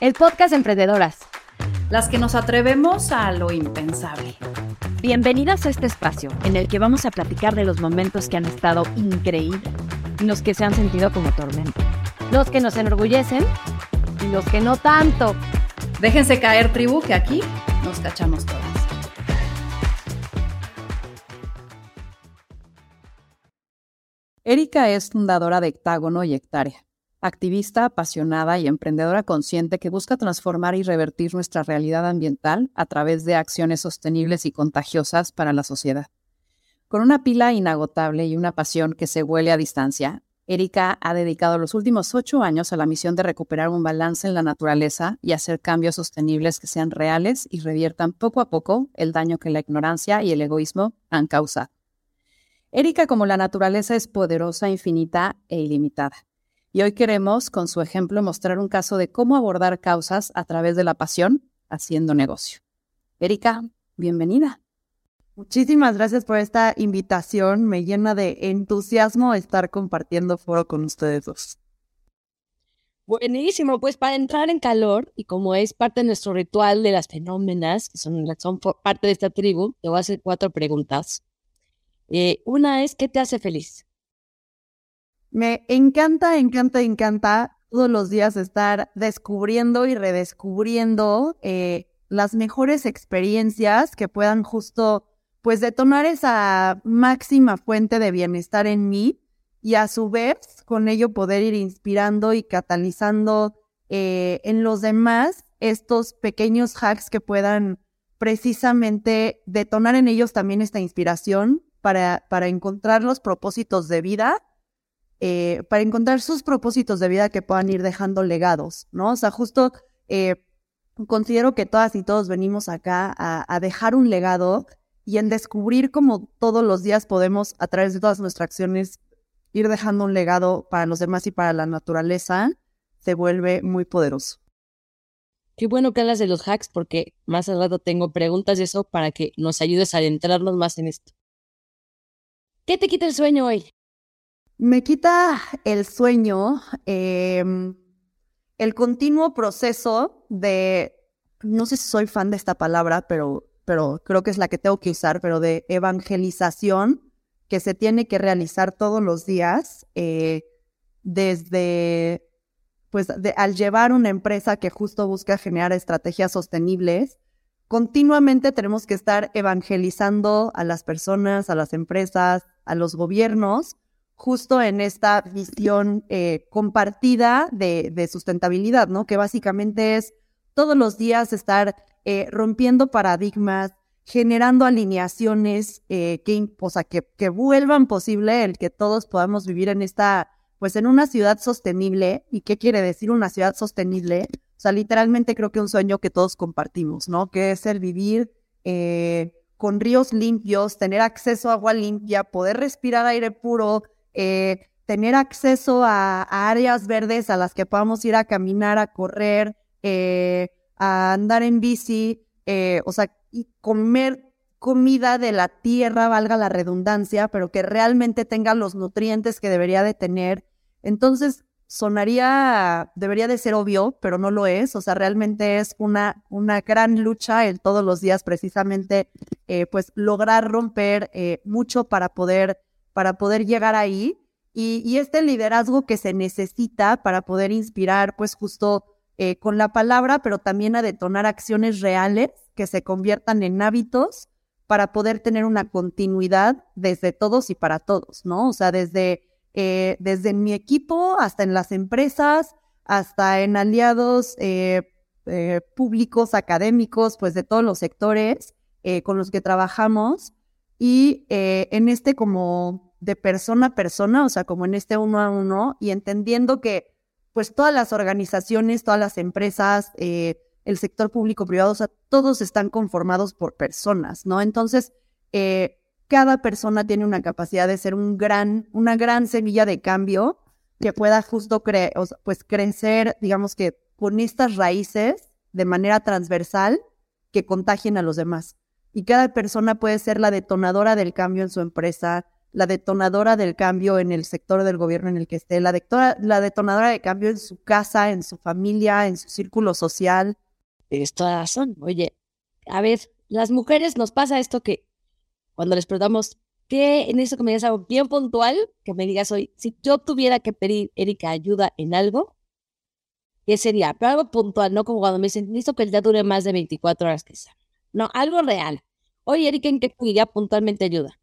el podcast Emprendedoras. Las que nos atrevemos a lo impensable. Bienvenidas a este espacio en el que vamos a platicar de los momentos que han estado increíbles y los que se han sentido como tormenta. Los que nos enorgullecen y los que no tanto. Déjense caer, tribu, que aquí nos cachamos todas. Erika es fundadora de Hectágono y Hectárea activista apasionada y emprendedora consciente que busca transformar y revertir nuestra realidad ambiental a través de acciones sostenibles y contagiosas para la sociedad. Con una pila inagotable y una pasión que se huele a distancia, Erika ha dedicado los últimos ocho años a la misión de recuperar un balance en la naturaleza y hacer cambios sostenibles que sean reales y reviertan poco a poco el daño que la ignorancia y el egoísmo han causado. Erika, como la naturaleza, es poderosa, infinita e ilimitada y hoy queremos, con su ejemplo, mostrar un caso de cómo abordar causas a través de la pasión haciendo negocio. Erika, bienvenida. Muchísimas gracias por esta invitación. Me llena de entusiasmo estar compartiendo foro con ustedes dos. Buenísimo, pues para entrar en calor y como es parte de nuestro ritual de las fenómenas, que son, son parte de esta tribu, te voy a hacer cuatro preguntas. Eh, una es, ¿qué te hace feliz? Me encanta, encanta, encanta todos los días estar descubriendo y redescubriendo eh, las mejores experiencias que puedan justo pues detonar esa máxima fuente de bienestar en mí y a su vez con ello poder ir inspirando y catalizando eh, en los demás estos pequeños hacks que puedan precisamente detonar en ellos también esta inspiración para, para encontrar los propósitos de vida eh, para encontrar sus propósitos de vida que puedan ir dejando legados, ¿no? O sea, justo eh, considero que todas y todos venimos acá a, dejar un legado y en descubrir cómo todos los días podemos, a través de todas nuestras acciones, ir dejando un legado para los demás y para la naturaleza, se vuelve muy poderoso. Qué bueno que hablas de los hacks porque más al rato tengo preguntas de eso para que nos ayudes a adentrarnos más en esto. ¿Qué te quita el sueño hoy? Me quita el sueño, em, el continuo proceso de, no sé si soy fan de esta palabra, pero, pero creo que es la que tengo que usar, pero de evangelización que se tiene que realizar todos los días, eh, desde, pues, al llevar una empresa que justo busca generar estrategias sostenibles, continuamente tenemos que estar evangelizando a las personas, a las empresas, a los gobiernos, justo en esta visión eh, compartida de, sustentabilidad, ¿no? Que básicamente es todos los días estar eh, rompiendo paradigmas, generando alineaciones eh, que, o sea, que, que, vuelvan posible el que todos podamos vivir en esta, pues en una ciudad sostenible. ¿Y qué quiere decir una ciudad sostenible? O sea, literalmente creo que un sueño que todos compartimos, ¿no? Que es el vivir con ríos limpios, tener acceso a agua limpia, poder respirar aire puro, eh, tener acceso a, áreas verdes a las que podamos ir a caminar, a correr, eh, a andar en bici, eh, o sea, y comer comida de la tierra, valga la redundancia, pero que realmente tenga los nutrientes que debería de tener. Entonces, sonaría, debería de ser obvio, pero no lo es. O sea, realmente es una, una gran lucha el todos los días precisamente, pues lograr romper mucho para poder para poder llegar ahí y, este liderazgo que se necesita para poder inspirar, pues justo eh, con la palabra, pero también a detonar acciones reales que se conviertan en hábitos para poder tener una continuidad desde todos y para todos, ¿no? O sea, desde, eh, desde mi equipo hasta en las empresas, hasta en aliados eh, públicos, académicos, pues de todos los sectores con los que trabajamos. Y en este como de persona a persona, o sea, como en este uno a uno, y entendiendo que pues todas las organizaciones, todas las empresas, eh, el sector público privado, o sea, todos están conformados por personas, ¿no? Entonces, eh, cada persona tiene una capacidad de ser un gran, una gran semilla de cambio que pueda justo pues crecer, digamos que con estas raíces de manera transversal que contagien a los demás. Y cada persona puede ser la detonadora del cambio en su empresa, la detonadora del cambio en el sector del gobierno en el que esté, la, la detonadora de cambio en su casa, en su familia, en su círculo social. Tienes toda razón. Oye, a ver, las mujeres nos pasa esto que cuando les preguntamos, ¿qué en eso que me digas algo bien puntual? Que me digas hoy, si yo tuviera que pedir, Erika, ayuda en algo, ¿qué sería? Pero algo puntual, no como cuando me dicen, listo que el día dure más de 24 horas quizá. No, algo real. Oye, Erika, ¿en qué pediría puntualmente ayuda?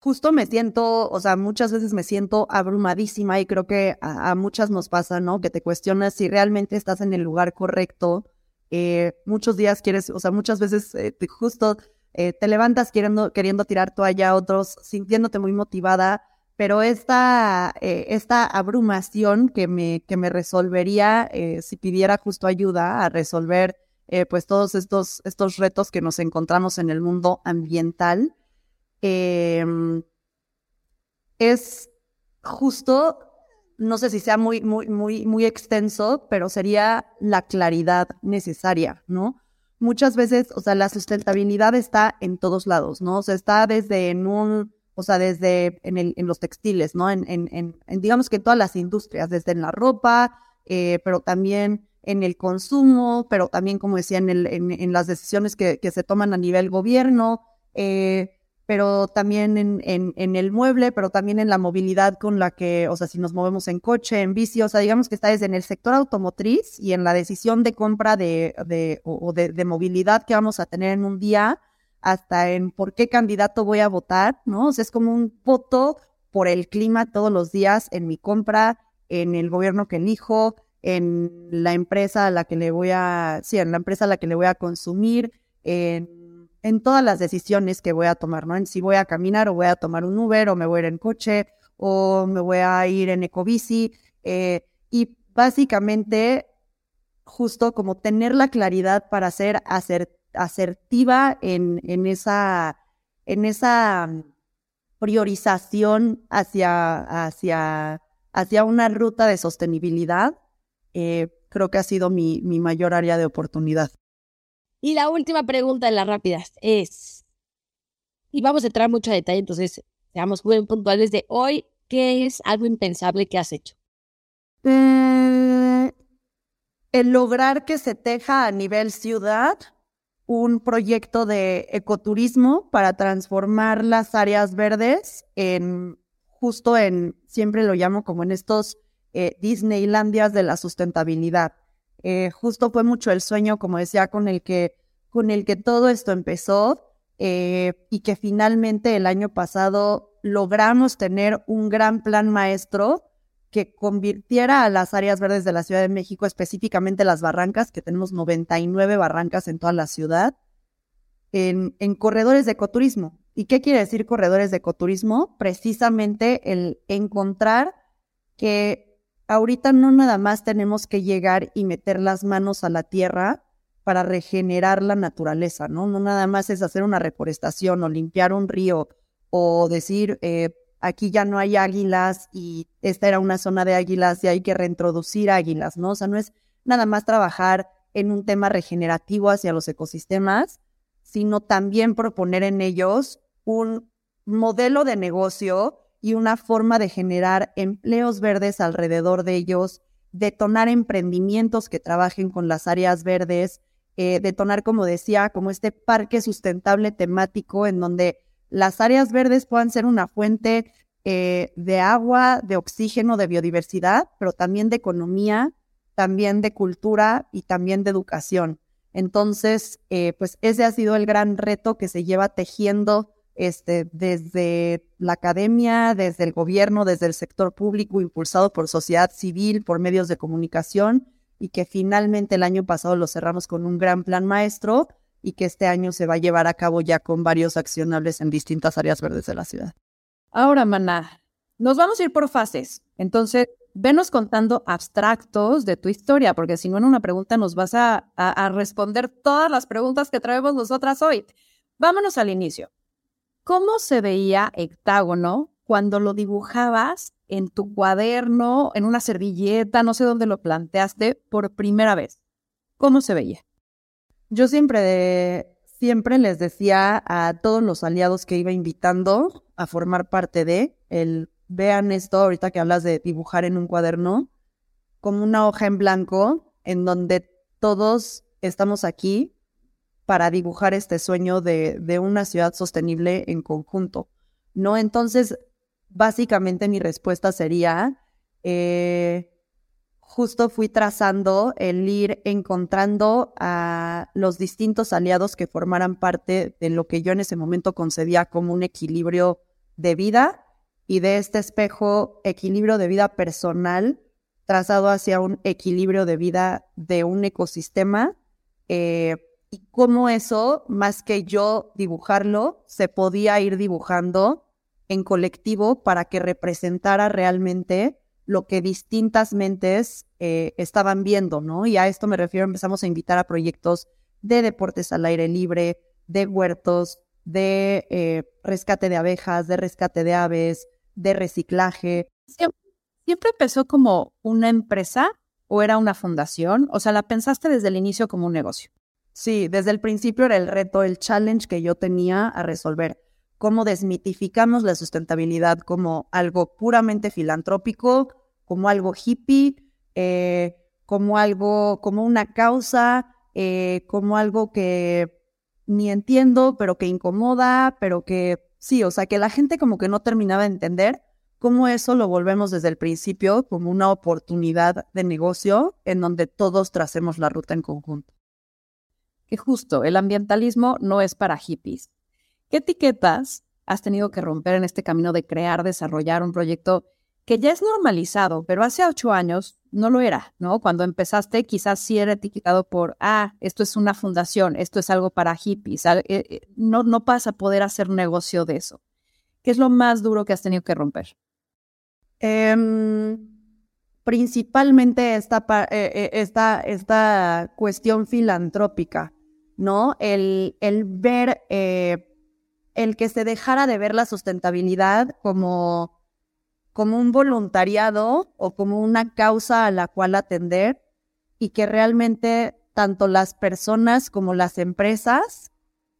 Justo me siento, o sea, muchas veces me siento abrumadísima y creo que a, muchas nos pasa, ¿no? Que te cuestionas si realmente estás en el lugar correcto. Eh, muchos días quieres, o sea, muchas veces eh, justo eh, te levantas queriendo, queriendo tirar toalla, otros sintiéndote muy motivada, pero esta, esta abrumación que me, que me resolvería si pidiera justo ayuda a resolver pues todos estos, estos retos que nos encontramos en el mundo ambiental, Em, es justo, no sé si sea muy, muy, muy, muy extenso, pero sería la claridad necesaria, ¿no? Muchas veces, o sea, la sustentabilidad está en todos lados, ¿no? O sea, está desde en un, o sea, desde en, el, en los textiles, ¿no? En, en, en, digamos que en todas las industrias, desde en la ropa, eh, pero también en el consumo, pero también, como decía, en, el, en, las decisiones que, que, se toman a nivel gobierno, eh, pero también en, en, el mueble, pero también en la movilidad con la que, o sea, si nos movemos en coche, en bici, o sea, digamos que está desde en el sector automotriz y en la decisión de compra de, de o de, de, movilidad que vamos a tener en un día, hasta en por qué candidato voy a votar, ¿no? O sea, es como un voto por el clima todos los días en mi compra, en el gobierno que elijo, en la empresa a la que le voy a, sí, en la empresa a la que le voy a consumir, en en todas las decisiones que voy a tomar, ¿no? En si voy a caminar o voy a tomar un Uber o me voy a ir en coche o me voy a ir en ecobici. Eh, y básicamente, justo como tener la claridad para ser asertiva en, en, esa, en esa priorización hacia, hacia, hacia una ruta de sostenibilidad, eh, creo que ha sido mi, mi mayor área de oportunidad. Y la última pregunta de las rápidas es, y vamos a entrar mucho a detalle, entonces seamos muy puntuales de hoy, ¿qué es algo impensable que has hecho? Eh, el lograr que se teja a nivel ciudad un proyecto de ecoturismo para transformar las áreas verdes en justo en, siempre lo llamo como en estos eh, Disneylandias de la sustentabilidad. Eh, justo fue mucho el sueño, como decía, con el que, con el que todo esto empezó eh, y que finalmente el año pasado logramos tener un gran plan maestro que convirtiera a las áreas verdes de la Ciudad de México, específicamente las barrancas, que tenemos 99 barrancas en toda la ciudad, en, en corredores de ecoturismo. ¿Y qué quiere decir corredores de ecoturismo? Precisamente el encontrar que ahorita no nada más tenemos que llegar y meter las manos a la tierra para regenerar la naturaleza, ¿no? No nada más es hacer una reforestación o limpiar un río o decir, eh, aquí ya no hay águilas y esta era una zona de águilas y hay que reintroducir águilas, ¿no? O sea, no es nada más trabajar en un tema regenerativo hacia los ecosistemas, sino también proponer en ellos un modelo de negocio y una forma de generar empleos verdes alrededor de ellos, detonar emprendimientos que trabajen con las áreas verdes, eh, detonar, como decía, como este parque sustentable temático en donde las áreas verdes puedan ser una fuente eh, de agua, de oxígeno, de biodiversidad, pero también de economía, también de cultura y también de educación. Entonces, eh, pues ese ha sido el gran reto que se lleva tejiendo este, desde la academia, desde el gobierno, desde el sector público, impulsado por sociedad civil, por medios de comunicación, y que finalmente el año pasado lo cerramos con un gran plan maestro y que este año se va a llevar a cabo ya con varios accionables en distintas áreas verdes de la ciudad. Ahora, Maná, nos vamos a ir por fases. Entonces, venos contando abstractos de tu historia, porque si no en una pregunta nos vas a, a responder todas las preguntas que traemos nosotras hoy. Vámonos al inicio. ¿Cómo se veía Hectágono cuando lo dibujabas en tu cuaderno, en una servilleta, no sé dónde lo planteaste por primera vez? ¿Cómo se veía? Yo siempre, siempre les decía a todos los aliados que iba invitando a formar parte de, el vean esto ahorita que hablas de dibujar en un cuaderno, como una hoja en blanco en donde todos estamos aquí para dibujar este sueño de, una ciudad sostenible en conjunto, ¿no? Entonces, básicamente mi respuesta sería, eh, justo fui trazando el ir encontrando a los distintos aliados que formaran parte de lo que yo en ese momento concebía como un equilibrio de vida y de este espejo equilibrio de vida personal trazado hacia un equilibrio de vida de un ecosistema eh, y cómo eso, más que yo dibujarlo, se podía ir dibujando en colectivo para que representara realmente lo que distintas mentes eh, estaban viendo, ¿no? Y a esto me refiero, empezamos a invitar a proyectos de deportes al aire libre, de huertos, de eh, rescate de abejas, de rescate de aves, de reciclaje. ¿Siempre empezó como una empresa o era una fundación? O sea, ¿la pensaste desde el inicio como un negocio? Sí, desde el principio era el reto, el challenge que yo tenía a resolver cómo desmitificamos la sustentabilidad como algo puramente filantrópico, como algo hippie, eh, como algo, como una causa, eh, como algo que ni entiendo, pero que incomoda, pero que sí, o sea, que la gente como que no terminaba de entender cómo eso lo volvemos desde el principio como una oportunidad de negocio en donde todos tracemos la ruta en conjunto. Que justo, el ambientalismo no es para hippies. ¿Qué etiquetas has tenido que romper en este camino de crear, desarrollar un proyecto que ya es normalizado, pero hace ocho años no lo era, ¿no? Cuando empezaste quizás sí era etiquetado por, ah, esto es una fundación, esto es algo para hippies, eh, eh, no, no vas a poder hacer negocio de eso. ¿Qué es lo más duro que has tenido que romper? Em, principalmente esta, eh, esta, esta cuestión filantrópica, ¿no? El, el ver, el que se dejara de ver la sustentabilidad como como un voluntariado o como una causa a la cual atender y que realmente tanto las personas como las empresas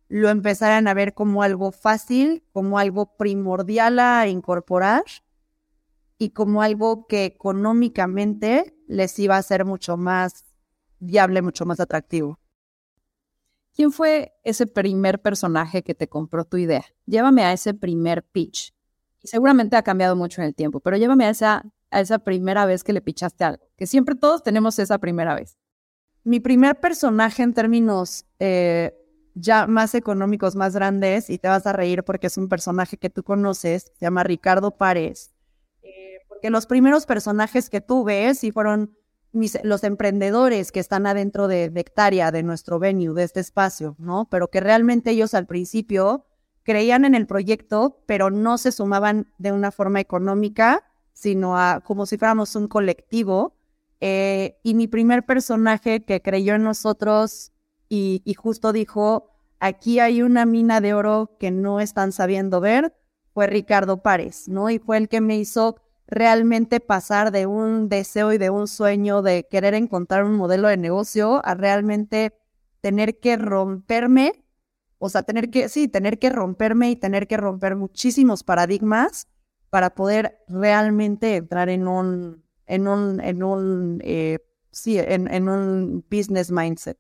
lo empezaran a ver como algo fácil, como algo primordial a incorporar y como algo que económicamente les iba a ser mucho más viable, mucho más atractivo. ¿Quién fue ese primer personaje que te compró tu idea? Llévame a ese primer pitch seguramente ha cambiado mucho en el tiempo, pero llévame a esa, a esa primera vez que le pichaste algo, que siempre todos tenemos esa primera vez. Mi primer personaje en términos eh, ya más económicos, más grandes, y te vas a reír porque es un personaje que tú conoces, se llama Ricardo Párez. Eh, porque los primeros personajes que tú ves y fueron los emprendedores que están adentro de, de de nuestro venue, de este espacio, ¿no? Pero que realmente ellos al principio creían en el proyecto, pero no se sumaban de una forma económica, sino a, como si fuéramos un colectivo. Eh, y mi primer personaje que creyó en nosotros y, justo dijo, aquí hay una mina de oro que no están sabiendo ver, fue Ricardo Párez, ¿no? Y fue el que me hizo realmente pasar de un deseo y de un sueño de querer encontrar un modelo de negocio a realmente tener que romperme o sea, tener que, sí, tener que romperme y tener que romper muchísimos paradigmas para poder realmente entrar en un, en un, en un, eh, sí, en, un business mindset.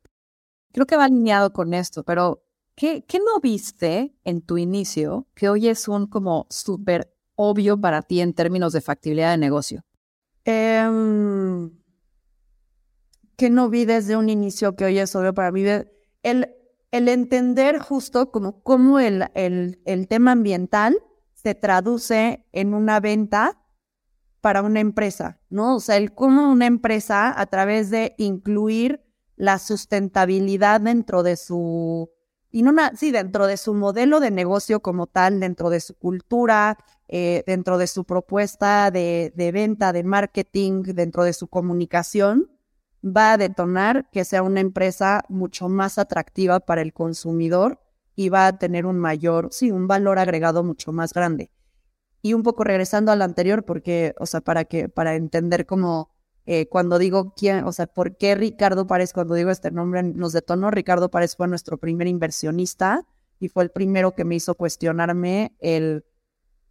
Creo que va alineado con esto, pero ¿qué, qué no viste en tu inicio que hoy es un como súper obvio para ti en términos de factibilidad de negocio? Eh, que no vi desde un inicio que hoy es obvio para mí. El, el entender justo como cómo el, el, el, tema ambiental se traduce en una venta para una empresa, ¿no? O sea, el cómo una empresa a través de incluir la sustentabilidad dentro de su, y no sí, dentro de su modelo de negocio como tal, dentro de su cultura, eh, dentro de su propuesta de, venta, de marketing, dentro de su comunicación, va a detonar que sea una empresa mucho más atractiva para el consumidor y va a tener un mayor, sí, un valor agregado mucho más grande. Y un poco regresando al anterior, porque, o sea, para que, para entender cómo, eh, cuando digo quién, o sea, por qué Ricardo Párez, cuando digo este nombre, nos detonó, Ricardo Párez fue nuestro primer inversionista y fue el primero que me hizo cuestionarme el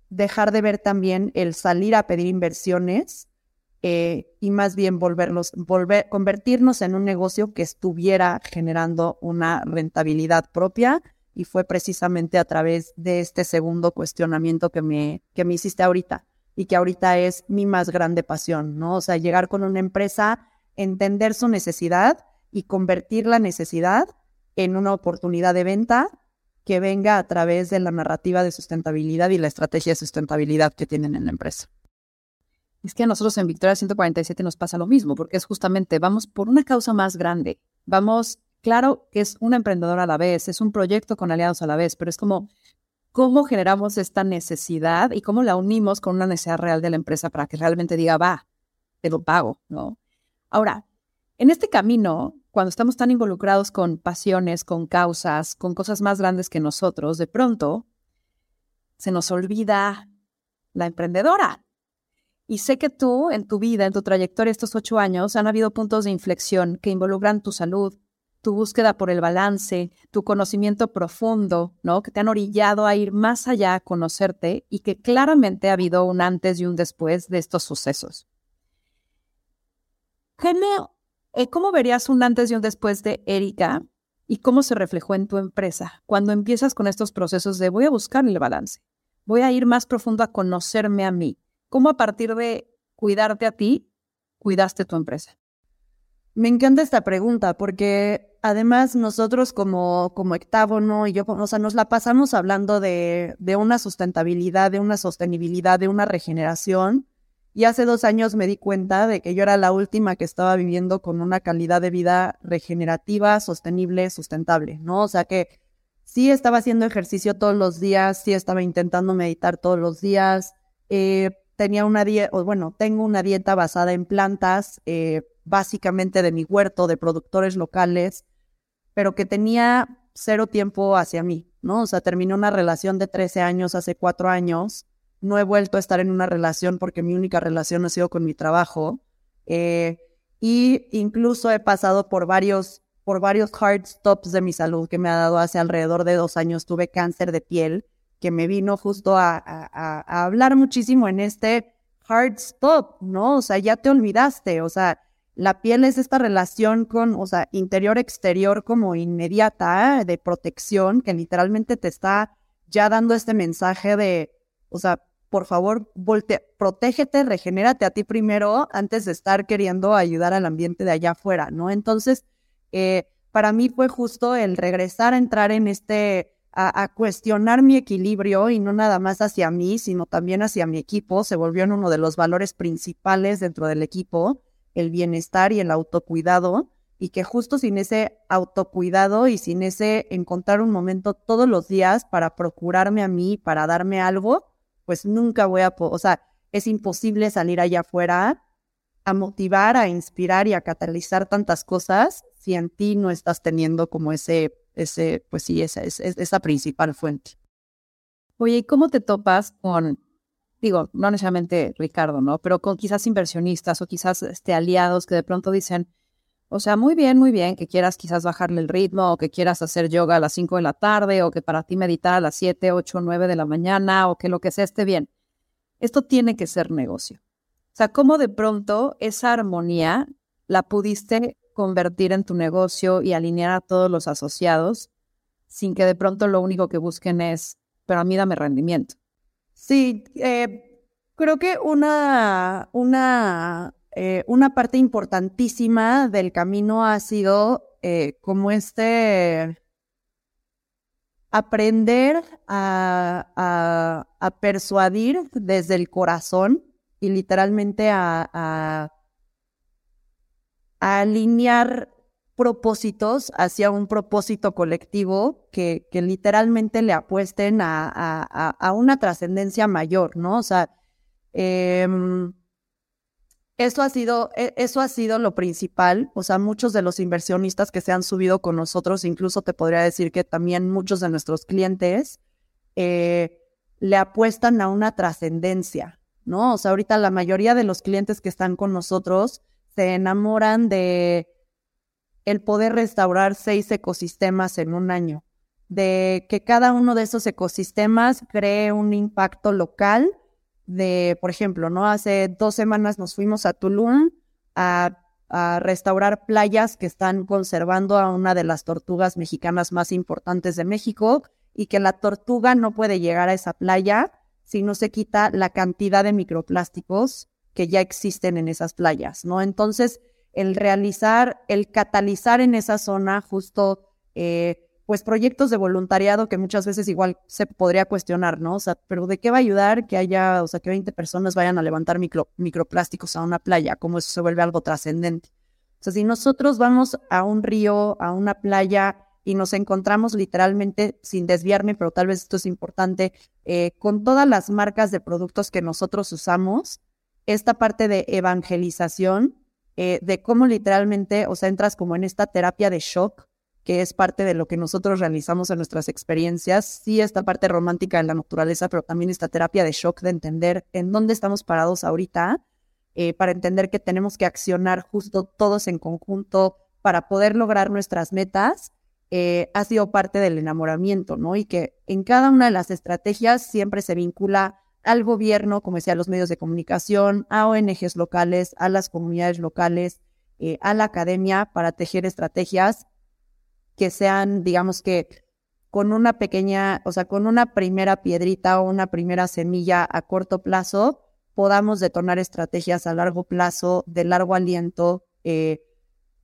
dejar de ver también el salir a pedir inversiones eh, y más bien volvernos, volver, convertirnos en un negocio que estuviera generando una rentabilidad propia. Y fue precisamente a través de este segundo cuestionamiento que me, que me hiciste ahorita y que ahorita es mi más grande pasión, ¿no? O sea, llegar con una empresa, entender su necesidad y convertir la necesidad en una oportunidad de venta que venga a través de la narrativa de sustentabilidad y la estrategia de sustentabilidad que tienen en la empresa. Es que a nosotros en Victoria 147 nos pasa lo mismo, porque es justamente, vamos por una causa más grande. Vamos, claro que es una emprendedora a la vez, es un proyecto con aliados a la vez, pero es como, ¿cómo generamos esta necesidad y cómo la unimos con una necesidad real de la empresa para que realmente diga, va, te lo pago, ¿no? Ahora, en este camino, cuando estamos tan involucrados con pasiones, con causas, con cosas más grandes que nosotros, de pronto se nos olvida la emprendedora, y sé que tú, en tu vida, en tu trayectoria estos ocho años, han habido puntos de inflexión que involucran tu salud, tu búsqueda por el balance, tu conocimiento profundo, ¿no? Que te han orillado a ir más allá, a conocerte y que claramente ha habido un antes y un después de estos sucesos. Eh, ¿Cómo verías un antes y un después de Erika y cómo se reflejó en tu empresa cuando empiezas con estos procesos de voy a buscar el balance, voy a ir más profundo a conocerme a mí? ¿Cómo a partir de cuidarte a ti, cuidaste tu empresa? Me encanta esta pregunta porque además nosotros como, como y yo, o sea, nos la pasamos hablando de, de una sustentabilidad, de una sostenibilidad, de una regeneración. Y hace dos años me di cuenta de que yo era la última que estaba viviendo con una calidad de vida regenerativa, sostenible, sustentable, ¿no? O sea que sí estaba haciendo ejercicio todos los días, sí estaba intentando meditar todos los días, eh, tenía una dieta, bueno, tengo una dieta basada en plantas, eh, básicamente de mi huerto, de productores locales, pero que tenía cero tiempo hacia mí, ¿no? O sea, terminé una relación de 13 años hace cuatro años, no he vuelto a estar en una relación porque mi única relación ha sido con mi trabajo, eh, y incluso he pasado por varios, por varios hard stops de mi salud que me ha dado hace alrededor de dos años, tuve cáncer de piel, que me vino justo a, hablar muchísimo en este hard stop, ¿no? O sea, ya te olvidaste, o sea, la piel es esta relación con, o sea, interior-exterior como inmediata de protección que literalmente te está ya dando este mensaje de, o sea, por favor, volte, protégete, regenérate a ti primero antes de estar queriendo ayudar al ambiente de allá afuera, ¿no? Entonces, eh, para mí fue justo el regresar a entrar en este a, cuestionar mi equilibrio y no nada más hacia mí, sino también hacia mi equipo. Se volvió en uno de los valores principales dentro del equipo, el bienestar y el autocuidado, y que justo sin ese autocuidado y sin ese encontrar un momento todos los días para procurarme a mí, para darme algo, pues nunca voy a, o sea, es imposible salir allá afuera a motivar, a inspirar y a catalizar tantas cosas si en ti no estás teniendo como ese ese, pues sí, esa es esa principal fuente. Oye, ¿y cómo te topas con, digo, no necesariamente Ricardo, ¿no? Pero con quizás inversionistas o quizás este, aliados que de pronto dicen, o sea, muy bien, muy bien, que quieras quizás bajarle el ritmo o que quieras hacer yoga a las 5 de la tarde o que para ti meditar a las 7, 8, 9 de la mañana o que lo que sea esté bien. Esto tiene que ser negocio. O sea, ¿cómo de pronto esa armonía la pudiste convertir en tu negocio y alinear a todos los asociados sin que de pronto lo único que busquen es, pero a mí dame rendimiento. Sí, eh, creo que una, una, eh, una parte importantísima del camino ha sido eh, como este aprender a, a, persuadir desde el corazón y literalmente a a alinear propósitos hacia un propósito colectivo que, que literalmente le apuesten a, una trascendencia mayor, ¿no? O sea, em, eso ha sido, e, eso ha sido lo principal. O sea, muchos de los inversionistas que se han subido con nosotros, incluso te podría decir que también muchos de nuestros clientes, eh, le apuestan a una trascendencia, ¿no? O sea, ahorita la mayoría de los clientes que están con nosotros se enamoran de el poder restaurar seis ecosistemas en un año. de que cada uno de esos ecosistemas cree un impacto local de, por ejemplo, ¿no? Hace dos semanas nos fuimos a Tulum a, a, restaurar playas que están conservando a una de las tortugas mexicanas más importantes de México y que la tortuga no puede llegar a esa playa si no se quita la cantidad de microplásticos que ya existen en esas playas, ¿no? Entonces, el realizar, el catalizar en esa zona justo, eh, pues proyectos de voluntariado que muchas veces igual se podría cuestionar, ¿no? O sea, pero ¿de qué va a ayudar que haya, o sea, que 20 personas vayan a levantar micro, microplásticos a una playa? ¿Cómo eso se vuelve algo trascendente? O sea, si nosotros vamos a un río, a una playa y nos encontramos literalmente, sin desviarme, pero tal vez esto es importante, eh, con todas las marcas de productos que nosotros usamos, esta parte de evangelización, eh, de cómo literalmente, o sea, entras como en esta terapia de shock, que es parte de lo que nosotros realizamos en nuestras experiencias, sí esta parte romántica de la naturaleza, pero también esta terapia de shock de entender en dónde estamos parados ahorita, eh, para entender que tenemos que accionar justo todos en conjunto para poder lograr nuestras metas, eh, ha sido parte del enamoramiento, ¿no? Y que en cada una de las estrategias siempre se vincula al gobierno, como decía, a los medios de comunicación, a ONGs locales, a las comunidades locales, eh, a la academia para tejer estrategias que sean, digamos que, con una pequeña, o sea, con una primera piedrita o una primera semilla a corto plazo, podamos detonar estrategias a largo plazo, de largo aliento, eh,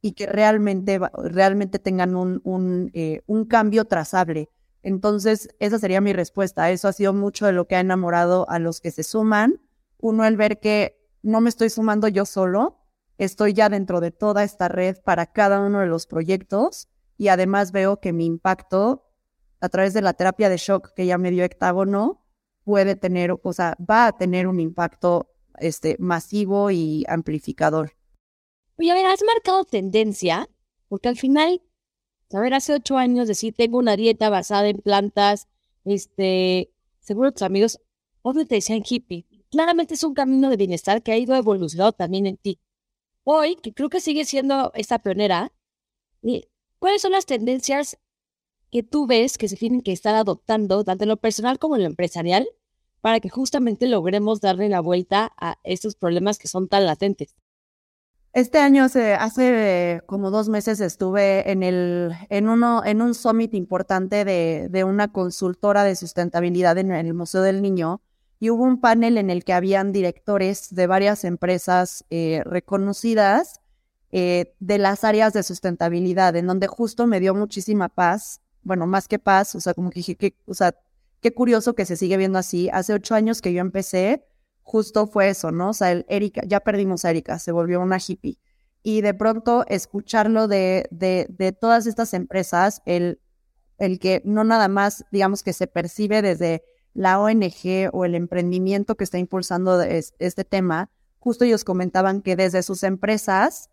y que realmente, realmente tengan un, un, eh, un cambio trazable. Entonces, esa sería mi respuesta. Eso ha sido mucho de lo que ha enamorado a los que se suman. Uno, el ver que no me estoy sumando yo solo, estoy ya dentro de toda esta red para cada uno de los proyectos y además veo que mi impacto a través de la terapia de shock que ya me dio Hectágono puede tener, o sea, va a tener un impacto este, masivo y amplificador. Oye, a ver, has marcado tendencia, porque al final a ver, hace ocho años decir, tengo una dieta basada en plantas, este, seguro tus amigos, obvio te decían hippie. Claramente es un camino de bienestar que ha ido evolucionando también en ti. Hoy, que creo que sigue siendo esta pionera, ¿cuáles son las tendencias que tú ves que se tienen que estar adoptando, tanto en lo personal como en lo empresarial, para que justamente logremos darle la vuelta a estos problemas que son tan latentes? Este año, hace, hace como dos meses, estuve en, el, en, uno, en un summit importante de, de una consultora de sustentabilidad en el Museo del Niño y hubo un panel en el que habían directores de varias empresas eh, reconocidas eh, de las áreas de sustentabilidad, en donde justo me dio muchísima paz, bueno, más que paz, o sea, como que dije, que, o sea, qué curioso que se sigue viendo así. Hace ocho años que yo empecé, justo fue eso, ¿no? O sea, el Erika, ya perdimos a Erika, se volvió una hippie. Y de pronto escucharlo de, de, de todas estas empresas, el, el que no nada más, digamos, que se percibe desde la ONG o el emprendimiento que está impulsando este tema, justo ellos comentaban que desde sus empresas,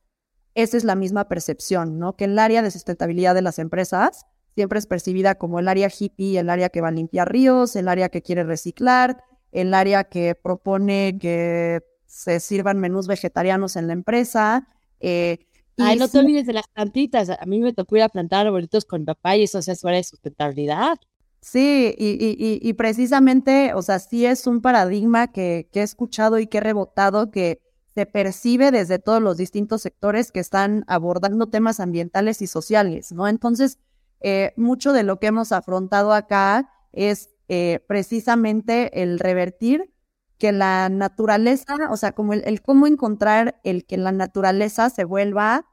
esa es la misma percepción, ¿no? Que el área de sustentabilidad de las empresas siempre es percibida como el área hippie, el área que va a limpiar ríos, el área que quiere reciclar, el área que propone que se sirvan menús vegetarianos en la empresa. Eh, Ay, no te olvides de las plantitas. A mí me tocó ir a plantar arbolitos con papá y eso se fuera de sustentabilidad. Sí, y, y, y, precisamente, o sea, sí es un paradigma que, que he escuchado y que he rebotado que se percibe desde todos los distintos sectores que están abordando temas ambientales y sociales, ¿no? Entonces, eh, mucho de lo que hemos afrontado acá es eh, precisamente el revertir que la naturaleza, o sea, como el, cómo encontrar el que la naturaleza se vuelva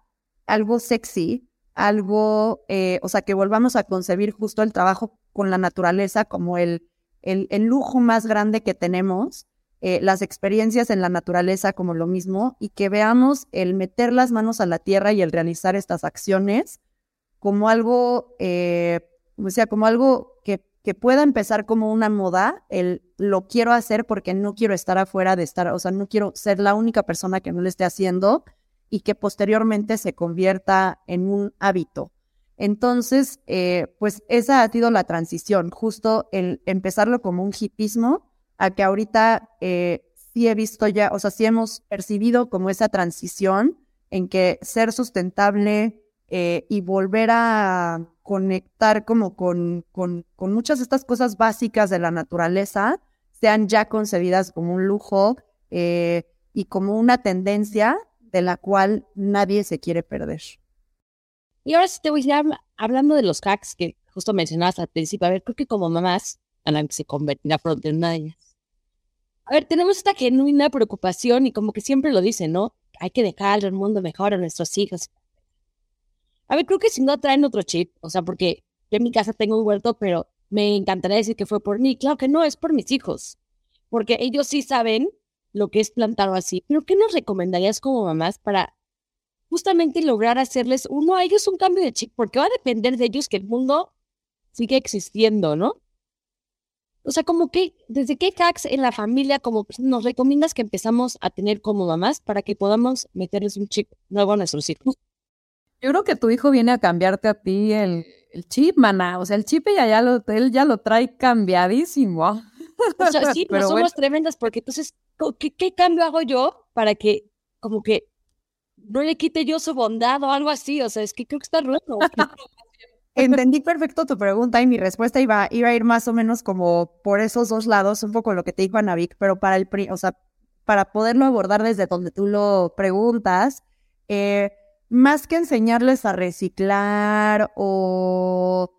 algo sexy, algo, eh, o sea, que volvamos a concebir justo el trabajo con la naturaleza como el, el, lujo más grande que tenemos, eh, las experiencias en la naturaleza como lo mismo, y que veamos el meter las manos a la tierra y el realizar estas acciones como algo, o sea, como algo que que pueda empezar como una moda, el lo quiero hacer porque no quiero estar afuera de estar, o sea, no quiero ser la única persona que no lo esté haciendo y que posteriormente se convierta en un hábito. Entonces, eh, pues esa ha sido la transición, justo el empezarlo como un hipismo a que ahorita eh, sí he visto ya, o sea, sí hemos percibido como esa transición en que ser sustentable, eh, y volver a conectar como con, con, con muchas de estas cosas básicas de la naturaleza, sean ya concebidas como un lujo eh, y como una tendencia de la cual nadie se quiere perder. Y ahora sí te voy a decir, hablando de los hacks que justo mencionabas al principio, a ver, creo que como mamás, se convertirá pronto en una de ellas. A ver, tenemos esta genuina preocupación y como que siempre lo dicen, ¿no? Hay que dejar el mundo mejor a nuestros hijos. A ver, creo que si no traen otro chip, o sea, porque yo en mi casa tengo un huerto, pero me encantaría decir que fue por mí. Claro que no, es por mis hijos, porque ellos sí saben lo que es plantar así. Pero ¿qué nos recomendarías como mamás para justamente lograr hacerles uno a ellos un cambio de chip? Porque va a depender de ellos que el mundo sigue existiendo, ¿no? O sea, como que, ¿desde qué hacks en la familia como nos recomiendas que empezamos a tener como mamás para que podamos meterles un chip nuevo a nuestros hijos? Yo creo que tu hijo viene a cambiarte a ti el, chip, mana. O sea, el chip ya, ya lo, él ya lo trae cambiadísimo. O sea, sí, Pero somos tremendas porque entonces, ¿qué, cambio hago yo para que, como que, no le quite yo su bondad o algo así? O sea, es que creo que está roto. Entendí perfecto tu pregunta y mi respuesta iba, a ir más o menos como por esos dos lados, un poco lo que te dijo Anavik, pero para el, o sea, para poderlo abordar desde donde tú lo preguntas, eh, más que enseñarles a reciclar o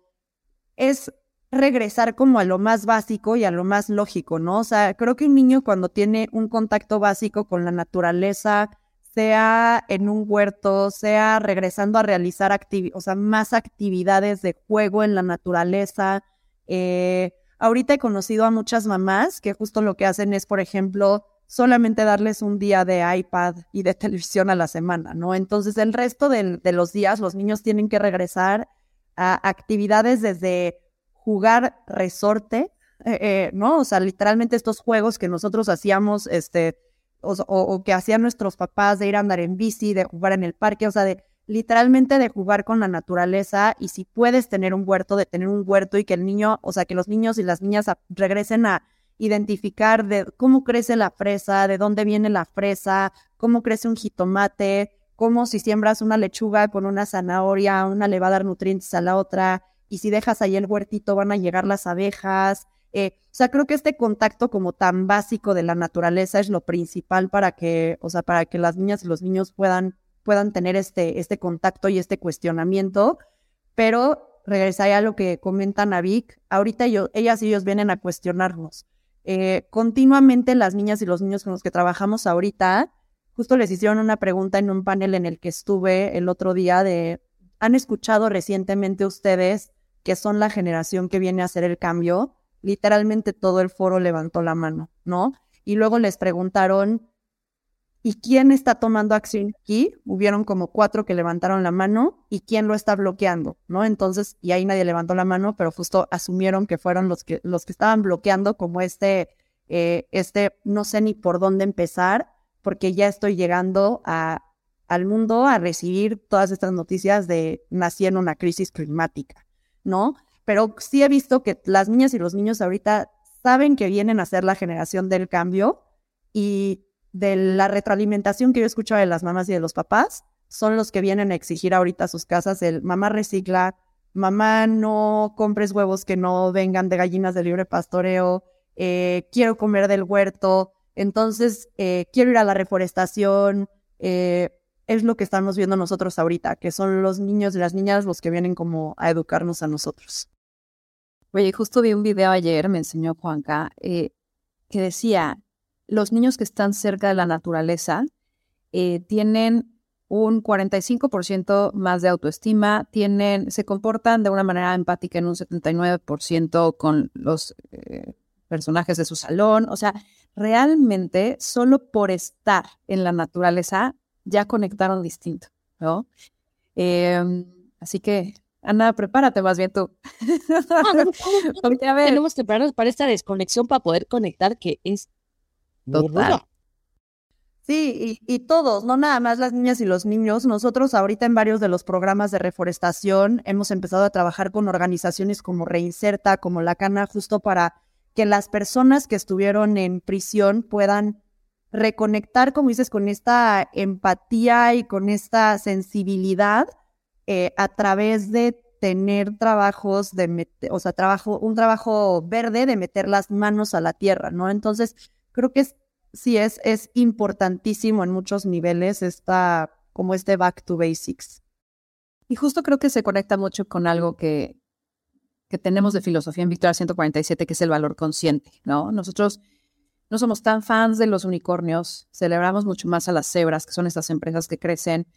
es regresar como a lo más básico y a lo más lógico, ¿no? O sea, creo que un niño cuando tiene un contacto básico con la naturaleza, sea en un huerto, sea regresando a realizar o sea, más actividades de juego en la naturaleza. Eh, ahorita he conocido a muchas mamás que justo lo que hacen es, por ejemplo, solamente darles un día de iPad y de televisión a la semana, ¿no? Entonces el resto de, los días los niños tienen que regresar a actividades desde jugar resorte, eh, eh, ¿no? O sea, literalmente estos juegos que nosotros hacíamos, este, o, que hacían nuestros papás de ir a andar en bici, de jugar en el parque, o sea, de literalmente de jugar con la naturaleza y si puedes tener un huerto, de tener un huerto y que el niño, o sea, que los niños y las niñas regresen a identificar de cómo crece la fresa, de dónde viene la fresa, cómo crece un jitomate, cómo si siembras una lechuga con una zanahoria, una le va a dar nutrientes a la otra, y si dejas ahí el huertito van a llegar las abejas. Eh, o sea, creo que este contacto como tan básico de la naturaleza es lo principal para que, o sea, para que las niñas y los niños puedan, puedan tener este, este contacto y este cuestionamiento. Pero regresaría a lo que comenta Navik. Ahorita yo, ellas y ellos vienen a cuestionarnos. Eh, continuamente las niñas y los niños con los que trabajamos ahorita, justo les hicieron una pregunta en un panel en el que estuve el otro día de, ¿han escuchado recientemente ustedes que son la generación que viene a hacer el cambio? Literalmente todo el foro levantó la mano, ¿no? Y luego les preguntaron, ¿Y quién está tomando acción aquí? Hubieron como cuatro que levantaron la mano y quién lo está bloqueando, ¿no? Entonces, y ahí nadie levantó la mano, pero justo asumieron que fueron los que, los que estaban bloqueando como este, eh, este, no sé ni por dónde empezar, porque ya estoy llegando a, al mundo a recibir todas estas noticias de nací en una crisis climática, ¿no? Pero sí he visto que las niñas y los niños ahorita saben que vienen a ser la generación del cambio y de la retroalimentación que yo escucho de las mamás y de los papás son los que vienen a exigir ahorita sus casas el mamá recicla, mamá no compres huevos que no vengan de gallinas de libre pastoreo, eh, quiero comer del huerto, entonces eh, quiero ir a la reforestación, eh, es lo que estamos viendo nosotros ahorita, que son los niños y las niñas los que vienen como a educarnos a nosotros. Oye, justo vi un video ayer, me enseñó Juanca, que decía, los niños que están cerca de la naturaleza eh, tienen un 45% más de autoestima, tienen, se comportan de una manera empática en un 79% con los eh, personajes de su salón. O sea, realmente solo por estar en la naturaleza ya conectaron distinto, ¿no? Em, así que, Ana, prepárate más bien tú. Ah, Tenemos que prepararnos para esta desconexión para poder conectar, que es Total. Sí, y, todos, no nada más las niñas y los niños. Nosotros ahorita en varios de los programas de reforestación hemos empezado a trabajar con organizaciones como Reinserta, como La Cana, justo para que las personas que estuvieron en prisión puedan reconectar, como dices, con esta empatía y con esta sensibilidad eh, a través de tener trabajos de, o sea, trabajo, un trabajo verde de meter las manos a la tierra, ¿no? Entonces, creo que es, sí es, es importantísimo en muchos niveles esta, como este back to basics. Y justo creo que se conecta mucho con algo que, que tenemos de filosofía en Victoria 147, que es el valor consciente, ¿no? Nosotros no somos tan fans de los unicornios, celebramos mucho más a las cebras, que son estas empresas que crecen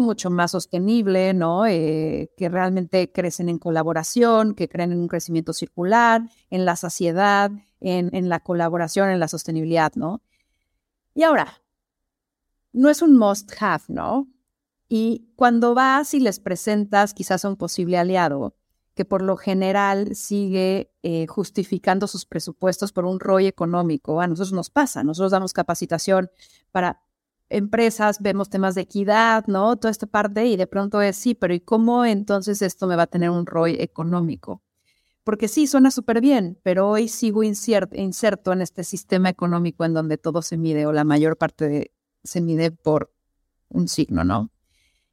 mucho más sostenible, ¿no? Eh, que realmente crecen en colaboración, que creen en un crecimiento circular, en la saciedad, en, en la colaboración, en la sostenibilidad, ¿no? Y ahora, no es un must have, ¿no? Y cuando vas y les presentas quizás a un posible aliado, que por lo general sigue eh, justificando sus presupuestos por un ROI económico. A nosotros nos pasa, nosotros damos capacitación para empresas, vemos temas de equidad, ¿no? Toda esta parte y de pronto es, sí, pero ¿y cómo entonces esto me va a tener un ROI económico? Porque sí, suena súper bien, pero hoy sigo inserto, inserto en este sistema económico en donde todo se mide o la mayor parte se mide por un signo, ¿no?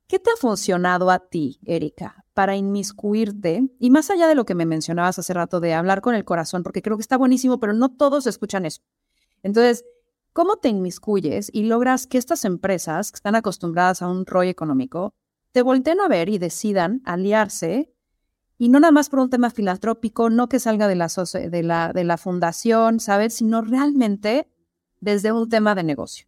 ¿Qué te ha funcionado a ti, Erika, para inmiscuirte? Y más allá de lo que me mencionabas hace rato de hablar con el corazón, porque creo que está buenísimo, pero no todos escuchan eso. Entonces, ¿cómo te inmiscuyes y logras que estas empresas que están acostumbradas a un rollo económico te volteen a ver y decidan aliarse? Y no nada más por un tema filantrópico, no que salga de la, de de la fundación. Sino realmente desde un tema de negocio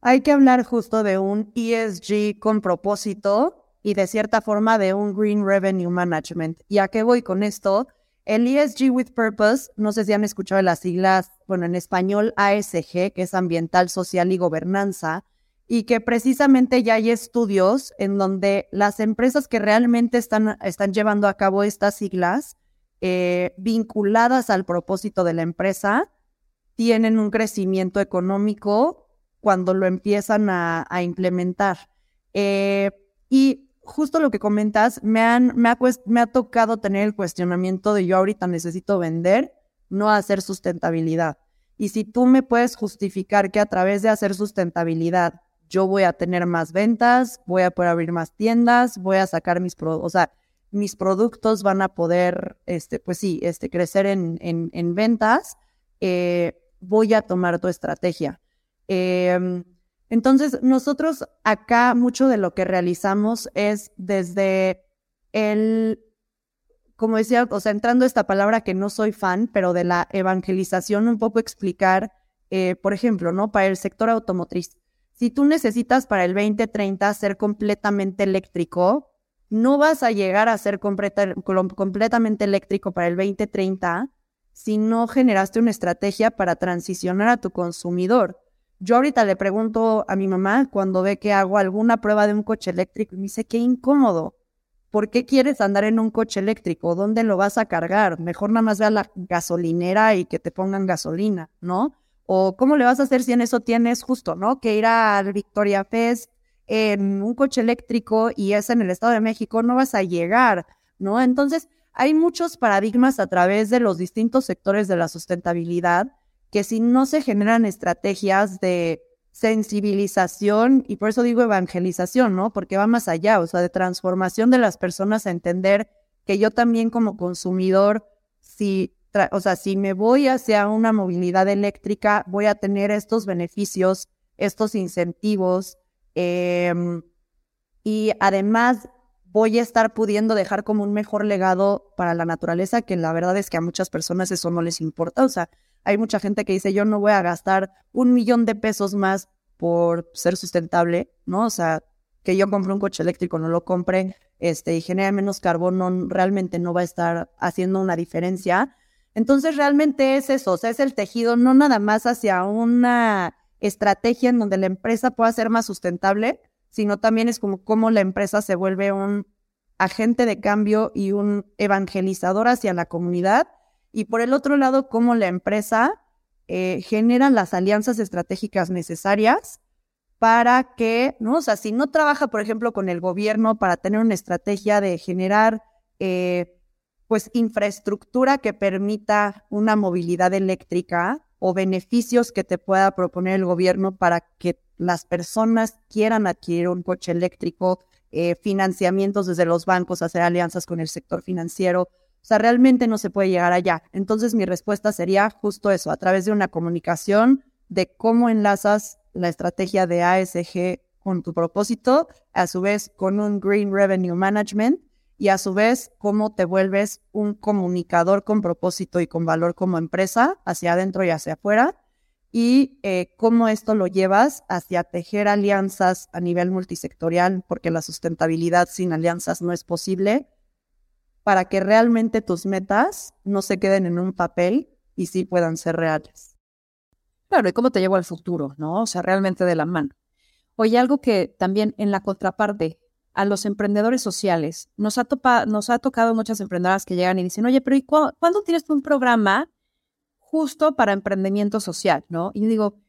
hay que hablar justo de un ESG con propósito y de cierta forma de un Green Revenue Management. ¿Y a qué voy con esto? El ESG with Purpose, no sé si han escuchado las siglas, bueno, en español ASG, que es Ambiental, Social y Gobernanza, y que precisamente ya hay estudios en donde las empresas que realmente están, están llevando a cabo estas siglas eh, vinculadas al propósito de la empresa tienen un crecimiento económico cuando lo empiezan a, implementar. Eh, y justo lo que comentas, me, han, me, ha, me ha tocado tener el cuestionamiento de yo ahorita necesito vender, no hacer sustentabilidad. Y si tú me puedes justificar que a través de hacer sustentabilidad yo voy a tener más ventas, voy a poder abrir más tiendas, voy a sacar mis productos, o sea, mis productos van a poder, este, pues sí, este, crecer en, en, ventas, eh, voy a tomar tu estrategia. Em, entonces, nosotros acá mucho de lo que realizamos es desde el, como decía, o sea, entrando esta palabra que no soy fan, pero de la evangelización, un poco explicar, eh, por ejemplo, ¿no? Para el sector automotriz. Si tú necesitas para el 2030 ser completamente eléctrico, no vas a llegar a ser completamente eléctrico para el 2030 si no generaste una estrategia para transicionar a tu consumidor. Yo ahorita le pregunto a mi mamá cuando ve que hago alguna prueba de un coche eléctrico y me dice, qué incómodo. ¿Por qué quieres andar en un coche eléctrico? ¿Dónde lo vas a cargar? Mejor nada más ve a la gasolinera y que te pongan gasolina, ¿no? O cómo le vas a hacer si en eso tienes justo, ¿no? Que ir al Victoria Fest en un coche eléctrico y es en el Estado de México, no vas a llegar, ¿no? Entonces, hay muchos paradigmas a través de los distintos sectores de la sustentabilidad que si no se generan estrategias de sensibilización, y por eso digo evangelización, ¿no? Porque va más allá, o sea, de transformación de las personas a entender que yo también como consumidor, si, o sea, si me voy hacia una movilidad eléctrica, voy a tener estos beneficios, estos incentivos, em, y además voy a estar pudiendo dejar como un mejor legado para la naturaleza, que la verdad es que a muchas personas eso no les importa, o sea, hay mucha gente que dice, yo no voy a gastar un millón de pesos más por ser sustentable, ¿no? O sea, que yo compre un coche eléctrico, no lo compre, este, y genere menos carbono, realmente no va a estar haciendo una diferencia. Entonces, realmente es eso, o sea, es el tejido, no nada más hacia una estrategia en donde la empresa pueda ser más sustentable, sino también es como cómo la empresa se vuelve un agente de cambio y un evangelizador hacia la comunidad y por el otro lado, cómo la empresa eh, genera las alianzas estratégicas necesarias para que, ¿no? O sea, si no trabaja, por ejemplo, con el gobierno para tener una estrategia de generar, eh, pues, infraestructura que permita una movilidad eléctrica o beneficios que te pueda proponer el gobierno para que las personas quieran adquirir un coche eléctrico, eh, financiamientos desde los bancos, hacer alianzas con el sector financiero. O sea, realmente no se puede llegar allá. Entonces mi respuesta sería justo eso, a través de una comunicación de cómo enlazas la estrategia de ASG con tu propósito, a su vez con un Green Revenue Management y a su vez cómo te vuelves un comunicador con propósito y con valor como empresa hacia adentro y hacia afuera y eh, cómo esto lo llevas hacia tejer alianzas a nivel multisectorial, porque la sustentabilidad sin alianzas no es posible, para que realmente tus metas no se queden en un papel y sí puedan ser reales. Claro, y cómo te llevo al futuro, ¿no? O sea, realmente de la mano. Oye, algo que también en la contraparte a los emprendedores sociales, nos ha, nos ha tocado muchas emprendedoras que llegan y dicen, oye, pero ¿y cuándo tienes un programa justo para emprendimiento social, ¿no? Y digo,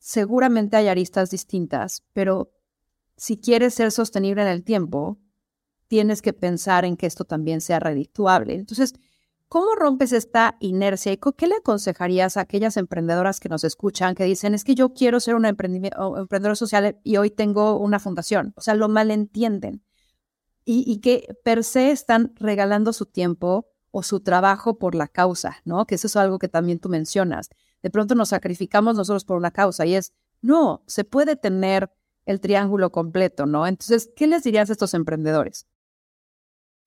seguramente hay aristas distintas, pero si quieres ser sostenible en el tiempo, tienes que pensar en que esto también sea redituable. Entonces, ¿cómo rompes esta inercia y qué le aconsejarías a aquellas emprendedoras que nos escuchan que dicen, es que yo quiero ser una emprendedora social y hoy tengo una fundación? O sea, lo malentienden. Y, y que per se están regalando su tiempo o su trabajo por la causa, ¿no? Que eso es algo que también tú mencionas. De pronto nos sacrificamos nosotros por una causa y es, no, se puede tener el triángulo completo, ¿no? Entonces, ¿qué les dirías a estos emprendedores?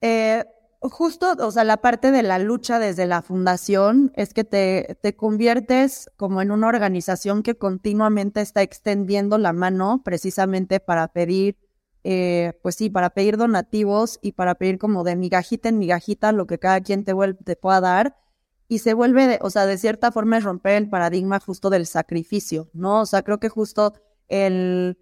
Eh, justo, o sea, la parte de la lucha desde la fundación es que te, te conviertes como en una organización que continuamente está extendiendo la mano precisamente para pedir eh, pues sí, para pedir donativos y para pedir como de migajita en migajita lo que cada quien te, te pueda dar. Y se vuelve, o sea, de cierta forma es romper el paradigma justo del sacrificio, ¿no? O sea, creo que justo el,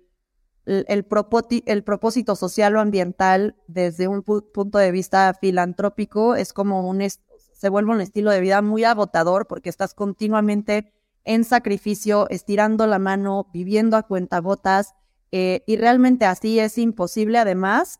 el, el, propósito social o ambiental desde un punto de vista filantrópico es como un, se vuelve un estilo de vida muy agotador porque estás continuamente en sacrificio, estirando la mano, viviendo a cuentagotas eh, y realmente así es imposible, además,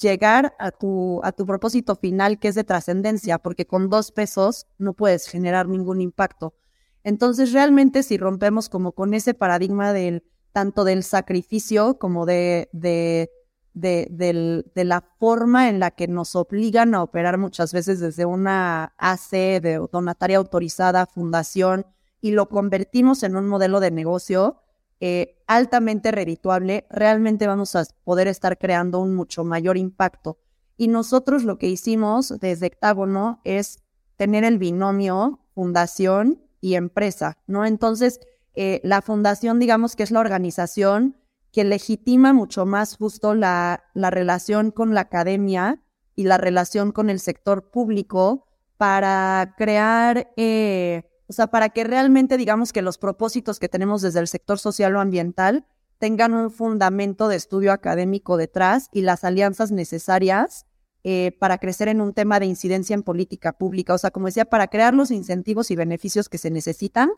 llegar a tu, a tu propósito final, que es de trascendencia, porque con dos pesos no puedes generar ningún impacto. Entonces, realmente, si rompemos como con ese paradigma del tanto del sacrificio como de, de, de, de, la forma en la que nos obligan a operar muchas veces desde una AC de donataria autorizada, fundación, y lo convertimos en un modelo de negocio, eh, altamente redituable, realmente vamos a poder estar creando un mucho mayor impacto. Y nosotros lo que hicimos desde Hectágono es tener el binomio fundación y empresa, ¿no? Entonces, eh, la fundación, digamos que es la organización que legitima mucho más justo la, la relación con la academia y la relación con el sector público para crear eh, o sea, para que realmente digamos que los propósitos que tenemos desde el sector social o ambiental tengan un fundamento de estudio académico detrás y las alianzas necesarias eh, para crecer en un tema de incidencia en política pública. O sea, como decía, para crear los incentivos y beneficios que se necesitan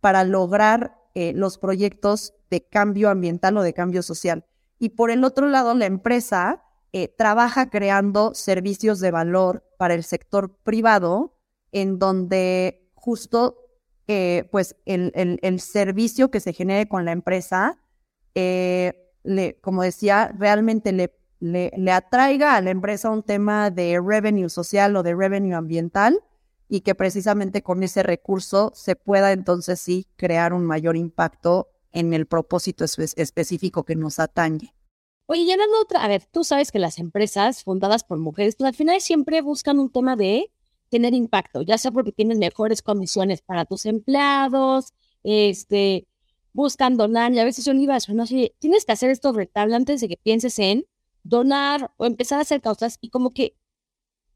para lograr eh, los proyectos de cambio ambiental o de cambio social. Y por el otro lado, la empresa eh, trabaja creando servicios de valor para el sector privado en donde justo eh, pues el, el, servicio que se genere con la empresa, eh, le, como decía, realmente le, le, le, atraiga a la empresa un tema de revenue social o de revenue ambiental y que precisamente con ese recurso se pueda entonces sí crear un mayor impacto en el propósito específico que nos atañe. Oye, ya dando otra, a ver, tú sabes que las empresas fundadas por mujeres, pues al final siempre buscan un tema de tener impacto, ya sea porque tienes mejores condiciones para tus empleados, este, buscan donar, y a veces yo no iba a no sé, tienes que hacer esto rentable antes de que pienses en donar o empezar a hacer causas y como que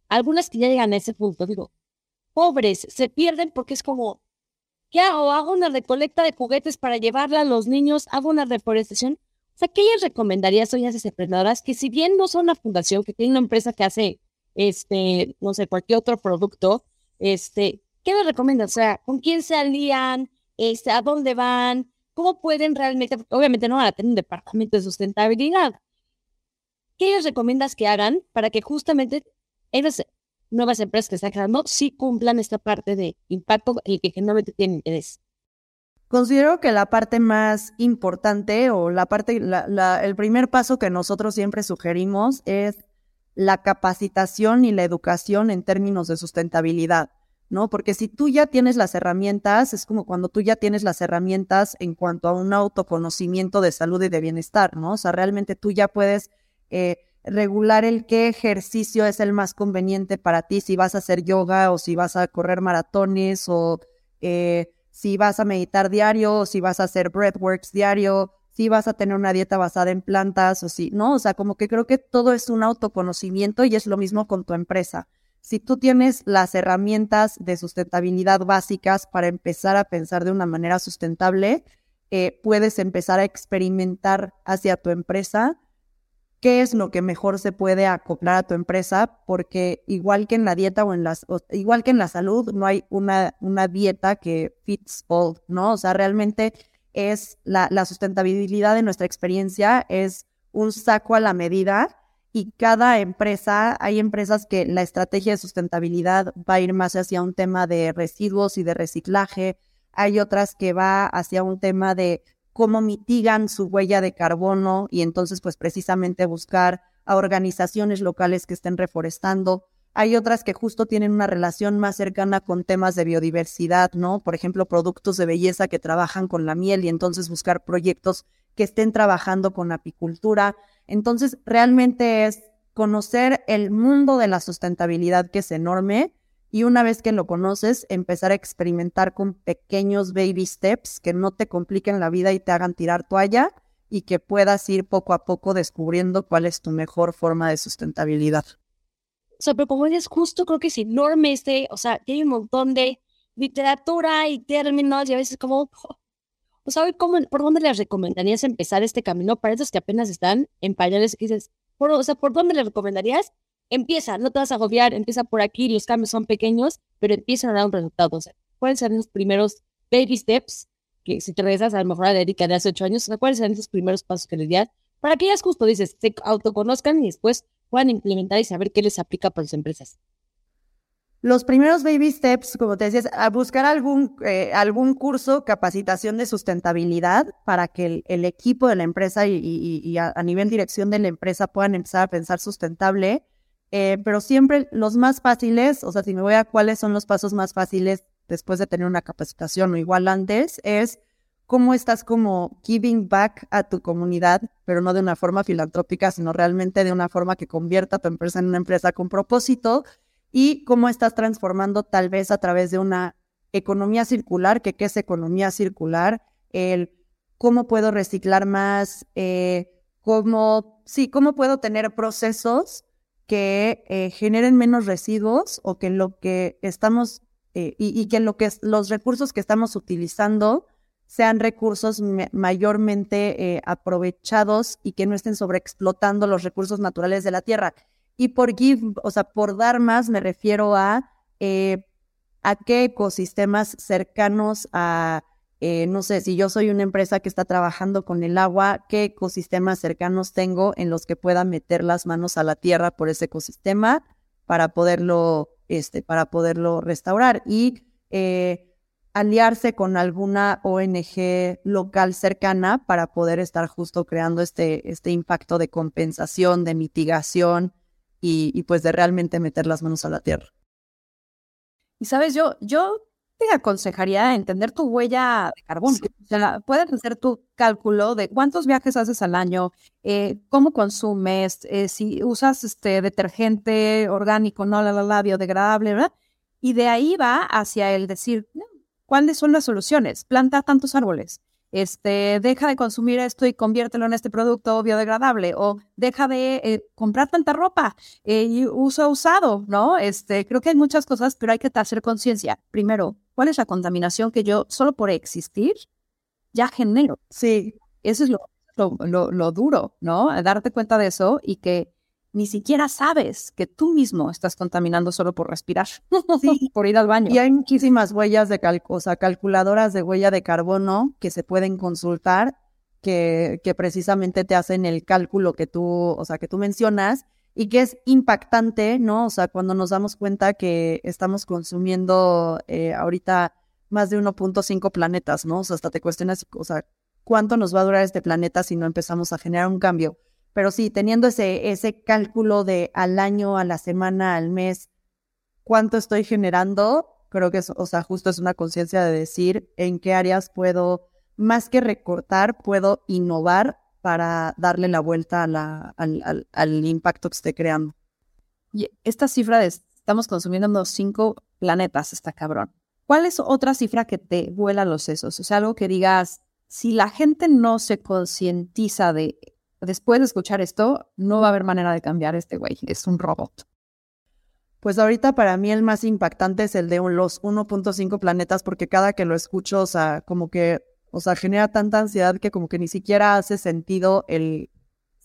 algunas que ya llegan a ese punto, digo, pobres, se pierden porque es como, ¿qué hago? ¿Hago una recolecta de juguetes para llevarla a los niños? ¿Hago una reforestación? O sea, ¿qué les recomendarías a esas emprendedoras que si bien no son una fundación, que tiene una empresa que hace este, no sé, cualquier otro producto, este, ¿qué me recomiendas? O sea, ¿con quién se alían? Este, ¿A dónde van? ¿Cómo pueden realmente, obviamente no van a tener un departamento de sustentabilidad? ¿Qué les recomiendas que hagan para que justamente esas nuevas empresas que están creando sí cumplan esta parte de impacto el que generalmente tienen interés? Considero que la parte más importante o la parte, el primer paso que nosotros siempre sugerimos es la capacitación y la educación en términos de sustentabilidad, ¿no? Porque si tú ya tienes las herramientas, es como cuando tú ya tienes las herramientas en cuanto a un autoconocimiento de salud y de bienestar, ¿no? O sea, realmente tú ya puedes eh, regular el qué ejercicio es el más conveniente para ti, si vas a hacer yoga o si vas a correr maratones o eh, si vas a meditar diario o si vas a hacer breathworks diario, si vas a tener una dieta basada en plantas o si, ¿no? O sea, como que creo que todo es un autoconocimiento y es lo mismo con tu empresa. Si tú tienes las herramientas de sustentabilidad básicas para empezar a pensar de una manera sustentable, eh, puedes empezar a experimentar hacia tu empresa qué es lo que mejor se puede acoplar a tu empresa, porque igual que en la dieta o en las, igual que en la salud, no hay una, una dieta que fits all, ¿no? O sea, realmente es la, la sustentabilidad de nuestra experiencia, es un saco a la medida y cada empresa, hay empresas que la estrategia de sustentabilidad va a ir más hacia un tema de residuos y de reciclaje, hay otras que va hacia un tema de cómo mitigan su huella de carbono y entonces pues precisamente buscar a organizaciones locales que estén reforestando. Hay otras que justo tienen una relación más cercana con temas de biodiversidad, ¿no? Por ejemplo, productos de belleza que trabajan con la miel y entonces buscar proyectos que estén trabajando con apicultura. Entonces, realmente es conocer el mundo de la sustentabilidad que es enorme y una vez que lo conoces, empezar a experimentar con pequeños baby steps que no te compliquen la vida y te hagan tirar toalla y que puedas ir poco a poco descubriendo cuál es tu mejor forma de sustentabilidad. Como dices, justo creo que es enorme este, o sea, tiene un montón de literatura y términos y a veces como, o sea, ¿cómo, ¿por dónde les recomendarías empezar este camino para esos que apenas están en pañales? Y dices, por, o sea, ¿por dónde les recomendarías empieza, no te vas a agobiar, empieza por aquí, los cambios son pequeños, pero empiezan a dar un resultado. O sea, ¿cuáles serán los primeros baby steps? Que si te regresas a lo mejor a Erika de hace ocho años, ¿cuáles serán esos primeros pasos que les dirías? Para que ellas justo dices, se autoconozcan y después puedan implementar y saber qué les aplica para sus empresas. Los primeros baby steps, como te decías, a buscar algún, eh, algún curso, capacitación de sustentabilidad para que el, equipo de la empresa y, a, a, nivel dirección de la empresa puedan empezar a pensar sustentable eh, pero siempre los más fáciles, o sea, si me voy a cuáles son los pasos más fáciles después de tener una capacitación o igual antes, es cómo estás como giving back a tu comunidad, pero no de una forma filantrópica, sino realmente de una forma que convierta a tu empresa en una empresa con propósito y cómo estás transformando tal vez a través de una economía circular, que qué es economía circular, el cómo puedo reciclar más, eh, cómo, sí, cómo puedo tener procesos que eh, generen menos residuos o que lo que estamos eh, y, que lo que los recursos que estamos utilizando sean recursos mayormente eh, aprovechados y que no estén sobreexplotando los recursos naturales de la tierra. Y por give, o sea, por dar más me refiero a a qué ecosistemas cercanos a eh, no sé, si yo soy una empresa que está trabajando con el agua, ¿qué ecosistemas cercanos tengo en los que pueda meter las manos a la tierra por ese ecosistema para poderlo, este, para poderlo restaurar? Y eh, aliarse con alguna ONG local cercana para poder estar justo creando este, este impacto de compensación, de mitigación y, y pues de realmente meter las manos a la tierra. Y sabes, yo, yo te aconsejaría entender tu huella de carbono. O sea, puedes hacer tu cálculo de cuántos viajes haces al año, eh, cómo consumes, eh, si usas este detergente orgánico, no la, la, la, biodegradable, ¿verdad? Y de ahí va hacia el decir, ¿cuáles son las soluciones? Planta tantos árboles. Este, deja de consumir esto y conviértelo en este producto biodegradable o deja de eh, comprar tanta ropa y uso usado, ¿no? Este, creo que hay muchas cosas, pero hay que hacer conciencia. Primero, cuál es la contaminación que yo solo por existir ya genero. Sí. Eso es lo, lo, duro, ¿no? Darte cuenta de eso y que ni siquiera sabes que tú mismo estás contaminando solo por respirar, sí. por ir al baño. Y hay muchísimas huellas de cal o sea, calculadoras de huella de carbono que se pueden consultar que, que precisamente te hacen el cálculo que tú, o sea, que tú mencionas y que es impactante, ¿no? O sea, cuando nos damos cuenta que estamos consumiendo eh, ahorita más de 1.5 planetas, ¿no? O sea, hasta te cuestionas, o sea, ¿cuánto nos va a durar este planeta si no empezamos a generar un cambio? Pero sí, teniendo ese, ese cálculo de al año, a la semana, al mes, cuánto estoy generando, creo que es, o sea, justo es una conciencia de decir en qué áreas puedo, más que recortar, puedo innovar para darle la vuelta a la, al, al, impacto que esté creando. Y esta cifra de estamos consumiendo cinco planetas, está cabrón. ¿Cuál es otra cifra que te vuela los sesos? O sea, algo que digas, si la gente no se concientiza de, después de escuchar esto, no va a haber manera de cambiar este güey, es un robot. Pues ahorita para mí el más impactante es el de los 1.5 planetas, porque cada que lo escucho, o sea, como que, o sea, genera tanta ansiedad que como que ni siquiera hace sentido el,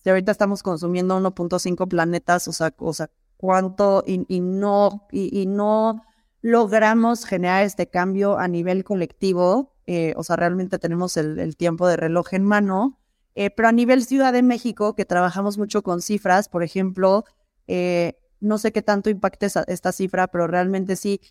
si ahorita estamos consumiendo 1.5 planetas, o sea, o sea, cuánto, y, no, y, no logramos generar este cambio a nivel colectivo, eh, o sea, realmente tenemos el, tiempo de reloj en mano, eh, pero a nivel Ciudad de México, que trabajamos mucho con cifras, por ejemplo, eh, no sé qué tanto impacte esta cifra, pero realmente sí.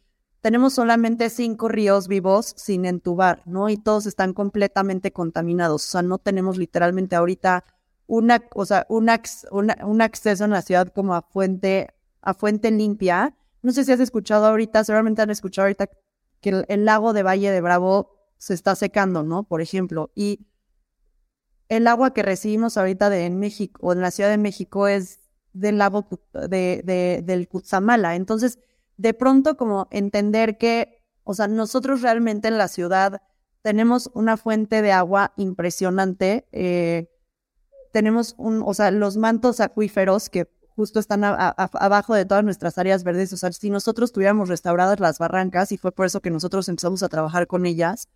Tenemos solamente cinco ríos vivos sin entubar, ¿no? Y todos están completamente contaminados. O sea, no tenemos literalmente ahorita una, o sea, un, acceso en la ciudad como a fuente, a fuente limpia. No sé si has escuchado ahorita, seguramente han escuchado ahorita que el lago de Valle de Bravo se está secando, ¿no? Por ejemplo. Y el agua que recibimos ahorita de en México o en la Ciudad de México es del lago de, de, del Cutzamala. Entonces, de pronto como entender que, o sea, nosotros realmente en la ciudad tenemos una fuente de agua impresionante, eh, tenemos un, o sea, los mantos acuíferos que justo están abajo de todas nuestras áreas verdes, o sea, si nosotros tuviéramos restauradas las barrancas, y fue por eso que nosotros empezamos a trabajar con ellas,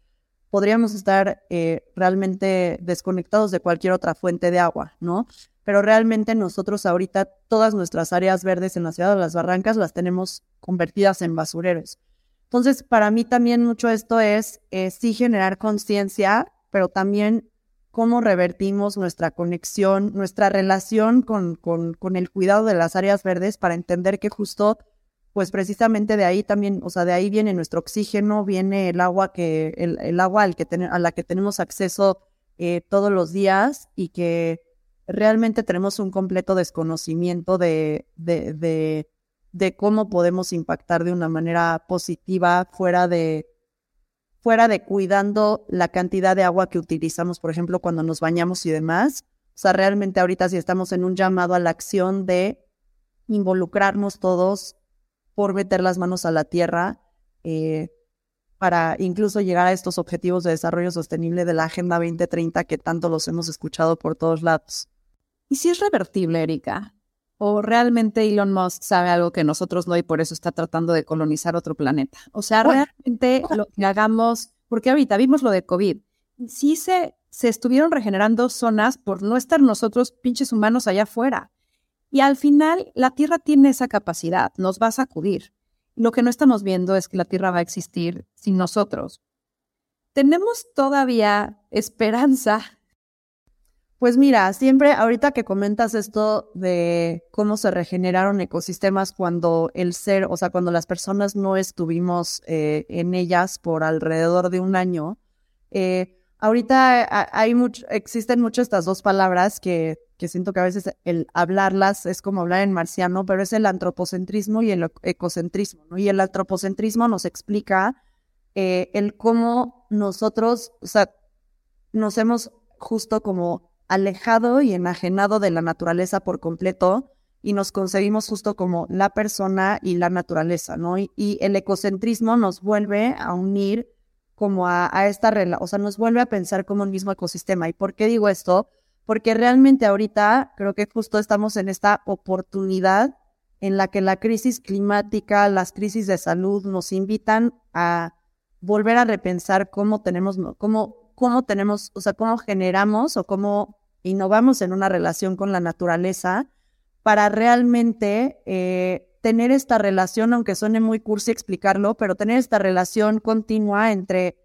podríamos estar eh, realmente desconectados de cualquier otra fuente de agua, ¿no? pero realmente nosotros ahorita todas nuestras áreas verdes en la ciudad de las barrancas las tenemos convertidas en basureros. Entonces, para mí también mucho esto es eh, sí generar conciencia, pero también cómo revertimos nuestra conexión, nuestra relación con, con, con, el cuidado de las áreas verdes para entender que justo, pues precisamente de ahí también, o sea, de ahí viene nuestro oxígeno, viene el agua que, el, el agua al que a la que tenemos acceso eh, todos los días y que realmente tenemos un completo desconocimiento de, de, de, cómo podemos impactar de una manera positiva fuera de, fuera de cuidando la cantidad de agua que utilizamos, por ejemplo, cuando nos bañamos y demás. O sea, realmente ahorita sí estamos en un llamado a la acción de involucrarnos todos por meter las manos a la tierra eh, para incluso llegar a estos objetivos de desarrollo sostenible de la Agenda 2030 que tanto los hemos escuchado por todos lados. ¿Y si es revertible, Erika? ¿O realmente Elon Musk sabe algo que nosotros no y por eso está tratando de colonizar otro planeta? O sea, realmente lo que hagamos, porque ahorita vimos lo de COVID, sí se, se estuvieron regenerando zonas por no estar nosotros pinches humanos allá afuera. Y al final la Tierra tiene esa capacidad, nos va a sacudir. Lo que no estamos viendo es que la Tierra va a existir sin nosotros. Tenemos todavía esperanza pues mira, siempre ahorita que comentas esto de cómo se regeneraron ecosistemas cuando el ser, o sea, cuando las personas no estuvimos eh, en ellas por alrededor de un año, eh, ahorita hay mucho, existen mucho estas dos palabras que, que siento que a veces el hablarlas es como hablar en marciano, pero es el antropocentrismo y el ecocentrismo, ¿no? Y el antropocentrismo nos explica eh, el cómo nosotros, o sea, nos hemos justo como alejado y enajenado de la naturaleza por completo y nos concebimos justo como la persona y la naturaleza, ¿no? Y, el ecocentrismo nos vuelve a unir como a, esta relación, o sea, nos vuelve a pensar como un mismo ecosistema. ¿Y por qué digo esto? Porque realmente ahorita creo que justo estamos en esta oportunidad en la que la crisis climática, las crisis de salud nos invitan a volver a repensar cómo tenemos, cómo, cómo tenemos, o sea, cómo generamos o cómo innovamos en una relación con la naturaleza para realmente eh, tener esta relación, aunque suene muy cursi explicarlo, pero tener esta relación continua entre,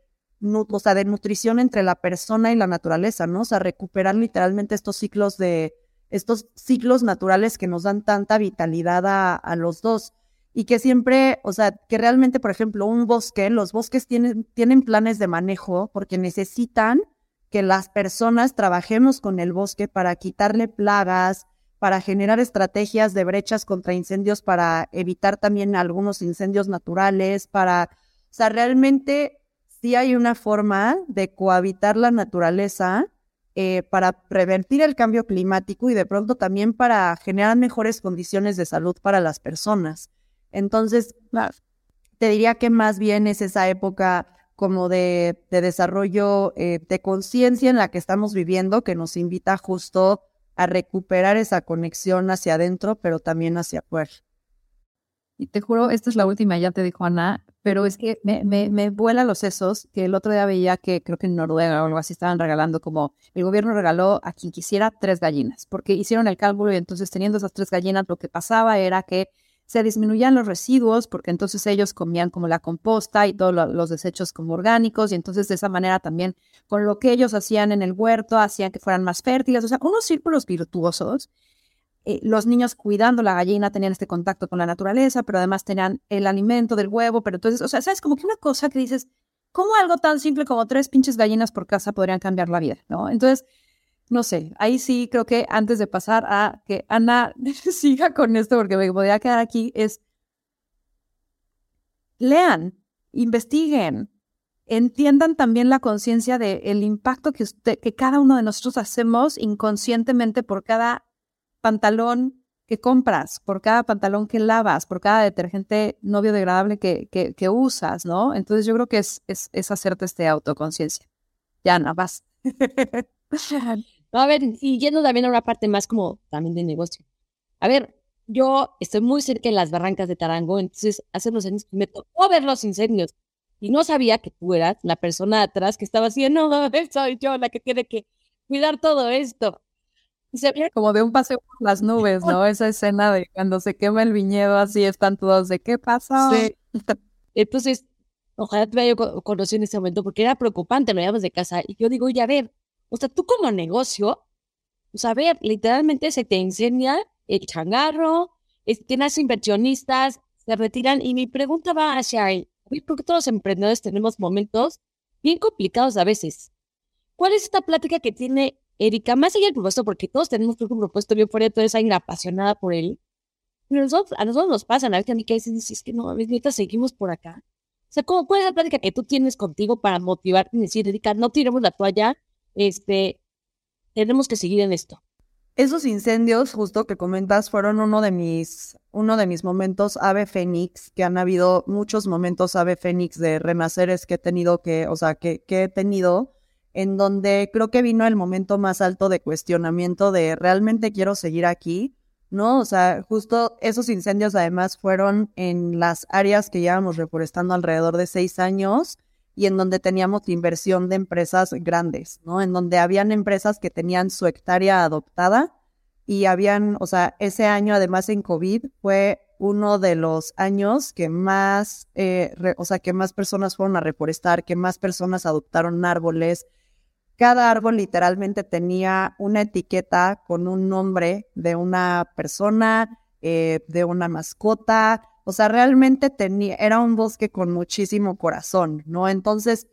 o sea, de nutrición entre la persona y la naturaleza, ¿no? O sea, recuperar literalmente estos ciclos de, estos ciclos naturales que nos dan tanta vitalidad a, a los dos. y que siempre, o sea, que realmente, por ejemplo, un bosque, los bosques tienen, tienen planes de manejo porque necesitan que las personas trabajemos con el bosque para quitarle plagas, para generar estrategias de brechas contra incendios, para evitar también algunos incendios naturales, para, o sea, realmente sí hay una forma de cohabitar la naturaleza eh, para prevenir el cambio climático y de pronto también para generar mejores condiciones de salud para las personas. Entonces, te diría que más bien es esa época como de, desarrollo eh, de conciencia en la que estamos viviendo que nos invita justo a recuperar esa conexión hacia adentro, pero también hacia afuera. Y te juro, esta es la última, ya te dijo Ana, pero es que me, me, me vuela los sesos, que el otro día veía que creo que en Noruega o algo así estaban regalando como, el gobierno regaló a quien quisiera tres gallinas, porque hicieron el cálculo y entonces teniendo esas tres gallinas lo que pasaba era que se disminuían los residuos porque entonces ellos comían como la composta y todos los desechos como orgánicos y entonces de esa manera también con lo que ellos hacían en el huerto hacían que fueran más fértiles, o sea, unos círculos virtuosos. Eh, los niños cuidando la gallina tenían este contacto con la naturaleza, pero además tenían el alimento del huevo, pero entonces, o sea, sabes como que una cosa que dices, ¿cómo algo tan simple como tres pinches gallinas por casa podrían cambiar la vida? ¿no? Entonces, no sé, ahí sí creo que antes de pasar a que Ana siga con esto, porque me podría quedar aquí, es lean, investiguen, entiendan también la conciencia del impacto que, usted, que cada uno de nosotros hacemos inconscientemente por cada pantalón que compras, por cada pantalón que lavas, por cada detergente no biodegradable que, que, que usas, ¿no? Entonces yo creo que es, es, es hacerte este autoconciencia. Ya, Ana, vas. a ver, y yendo también a una parte más como también de negocio. A ver, yo estoy muy cerca de las barrancas de Tarango, entonces hace unos años me tocó ver los incendios y no sabía que tú eras la persona atrás que estaba haciendo, no, soy yo la que tiene que cuidar todo esto. Como de un paseo por las nubes, ¿no? Esa escena de cuando se quema el viñedo, así están todos de ¿qué pasó? Sí. Entonces, ojalá te haya conocido en ese momento porque era preocupante, lo llevamos de casa. Y yo digo, oye, a ver, o sea, tú como negocio, pues a ver, literalmente se te incendia el changarro, tienes inversionistas, se retiran. Y mi pregunta va hacia ahí, porque todos los emprendedores tenemos momentos bien complicados a veces. ¿Cuál es esta plática que tiene Erika? Más allá del propuesto, porque todos tenemos un propuesto bien fuera, toda esa apasionada por él. Pero a nosotros nos pasa, a veces a mí que dices, es que no, a veces seguimos por acá. O sea, ¿cuál es la plática que tú tienes contigo para motivarte y decir, Erika, no tiremos la toalla, este, tenemos que seguir en esto. Esos incendios, justo que comentas, fueron uno de mis, uno de mis momentos ave fénix, que han habido muchos momentos ave fénix de renaceres que he tenido que, o sea, que, que he tenido, en donde creo que vino el momento más alto de cuestionamiento de realmente quiero seguir aquí, ¿no? O sea, justo esos incendios además fueron en las áreas que llevamos reforestando alrededor de seis años y en donde teníamos inversión de empresas grandes, ¿no? En donde habían empresas que tenían su hectárea adoptada y habían, o sea, ese año además en COVID fue uno de los años que más, eh, o sea, que más personas fueron a reforestar, que más personas adoptaron árboles. Cada árbol literalmente tenía una etiqueta con un nombre de una persona, eh, de una mascota, o sea, realmente tenía, era un bosque con muchísimo corazón, ¿no? Entonces,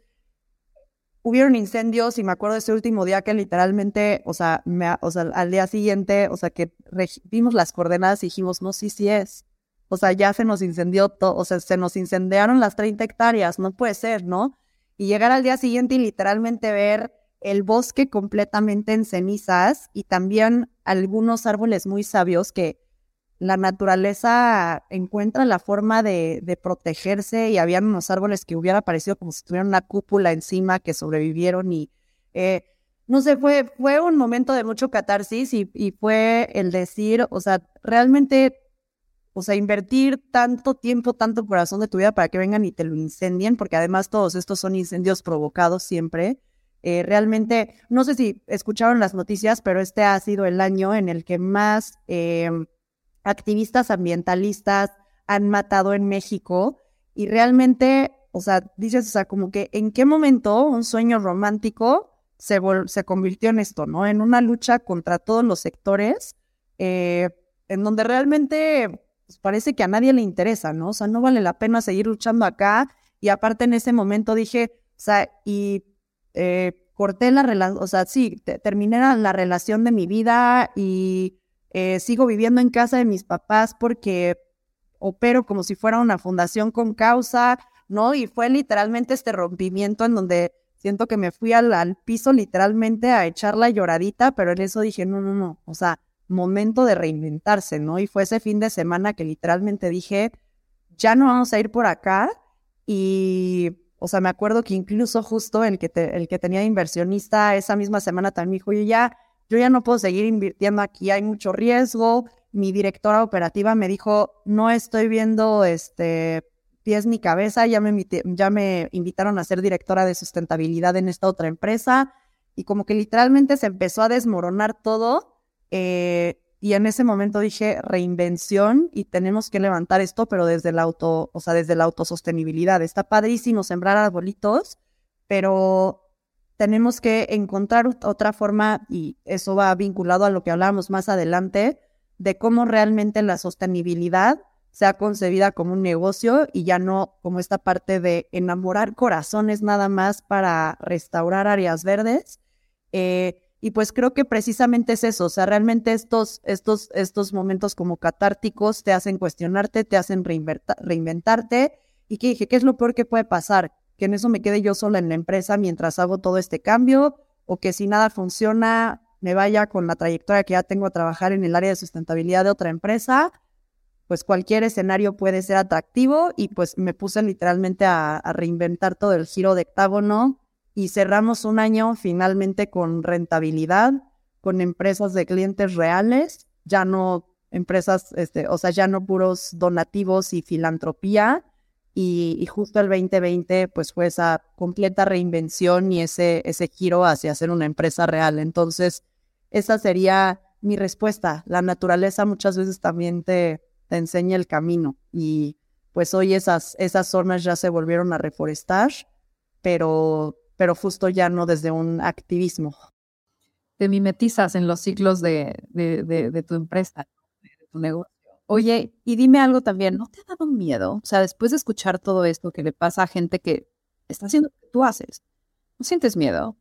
hubieron incendios y me acuerdo ese último día que literalmente, o sea, me, o sea al día siguiente, o sea, que vimos las coordenadas y dijimos, no, sí, sí es. O sea, ya se nos incendió todo, o sea, se nos incendiaron las 30 hectáreas, no puede ser, ¿no? Y llegar al día siguiente y literalmente ver el bosque completamente en cenizas y también algunos árboles muy sabios que la naturaleza encuentra la forma de, de, protegerse y habían unos árboles que hubiera parecido como si tuvieran una cúpula encima que sobrevivieron y eh, no sé, fue, fue un momento de mucho catarsis y, y, fue el decir, o sea, realmente, o sea, invertir tanto tiempo, tanto corazón de tu vida para que vengan y te lo incendien, porque además todos estos son incendios provocados siempre. Eh, realmente, no sé si escucharon las noticias, pero este ha sido el año en el que más... Eh, activistas ambientalistas han matado en México y realmente, o sea, dices, o sea, como que en qué momento un sueño romántico se, se convirtió en esto, ¿no? En una lucha contra todos los sectores, eh, en donde realmente, pues parece que a nadie le interesa, ¿no? O sea, no vale la pena seguir luchando acá. Y aparte en ese momento dije, o sea, y eh, corté la relación, o sea, sí, terminé la relación de mi vida y eh, sigo viviendo en casa de mis papás porque opero como si fuera una fundación con causa, ¿no? Y fue literalmente este rompimiento en donde siento que me fui al, piso literalmente a echar la lloradita, pero en eso dije, no, no, no, o sea, momento de reinventarse, ¿no? Y fue ese fin de semana que literalmente dije, ya no vamos a ir por acá y o sea, me acuerdo que incluso justo el que, el que tenía inversionista esa misma semana también dijo, yo ya, yo ya no puedo seguir invirtiendo aquí, hay mucho riesgo. Mi directora operativa me dijo, no estoy viendo este pies ni cabeza, ya me, ya me invitaron a ser directora de sustentabilidad en esta otra empresa y como que literalmente se empezó a desmoronar todo. Eh, y en ese momento dije reinvención y tenemos que levantar esto, pero desde la auto, o sea, desde la autosostenibilidad. Está padrísimo sembrar arbolitos, pero tenemos que encontrar otra forma, y eso va vinculado a lo que hablábamos más adelante, de cómo realmente la sostenibilidad sea concebida como un negocio y ya no como esta parte de enamorar corazones nada más para restaurar áreas verdes. Eh, y pues creo que precisamente es eso, o sea, realmente estos, estos, estos momentos como catárticos te hacen cuestionarte, te hacen reinventarte. Y que dije, ¿qué es lo peor que puede pasar? que en eso me quede yo sola en la empresa mientras hago todo este cambio o que si nada funciona me vaya con la trayectoria que ya tengo a trabajar en el área de sustentabilidad de otra empresa, pues cualquier escenario puede ser atractivo y pues me puse literalmente a, reinventar todo el giro de octágono y cerramos un año finalmente con rentabilidad, con empresas de clientes reales, ya no empresas, este, o sea, ya no puros donativos y filantropía, y, justo el 2020 pues fue esa completa reinvención y ese, ese giro hacia ser una empresa real. Entonces, esa sería mi respuesta. La naturaleza muchas veces también te, te enseña el camino y pues hoy esas, esas zonas ya se volvieron a reforestar, pero, pero justo ya no desde un activismo. Te mimetizas en los ciclos de, de, de tu empresa, de tu negocio. Oye, y dime algo también, ¿no te ha dado miedo? O sea, después de escuchar todo esto que le pasa a gente que está haciendo lo que tú haces, ¿no sientes miedo?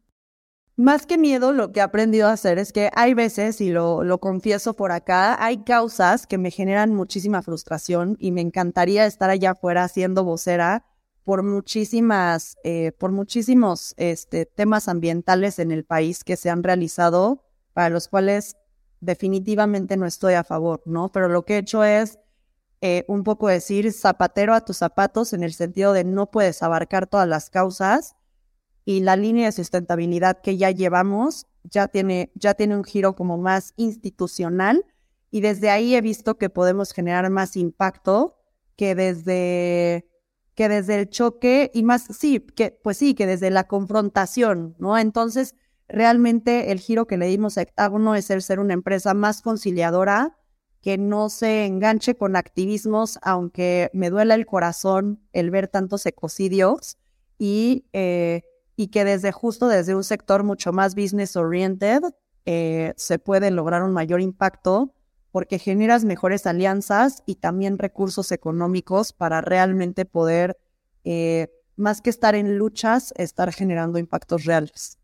Más que miedo, lo que he aprendido a hacer es que hay veces, y lo, lo confieso por acá, hay causas que me generan muchísima frustración y me encantaría estar allá afuera siendo vocera por muchísimas, eh, por muchísimos este, temas ambientales en el país que se han realizado, para los cuales definitivamente no estoy a favor, ¿no? Pero lo que he hecho es eh, un poco decir zapatero a tus zapatos en el sentido de no puedes abarcar todas las causas y la línea de sustentabilidad que ya llevamos ya tiene, ya tiene un giro como más institucional y desde ahí he visto que podemos generar más impacto que desde que desde el choque y más, sí, que pues sí, que desde la confrontación, ¿no? Entonces, Realmente el giro que le dimos a Hectágono es el ser una empresa más conciliadora, que no se enganche con activismos, aunque me duela el corazón el ver tantos ecocidios y, eh, y que desde justo desde un sector mucho más business oriented eh, se puede lograr un mayor impacto porque generas mejores alianzas y también recursos económicos para realmente poder, eh, más que estar en luchas, estar generando impactos reales.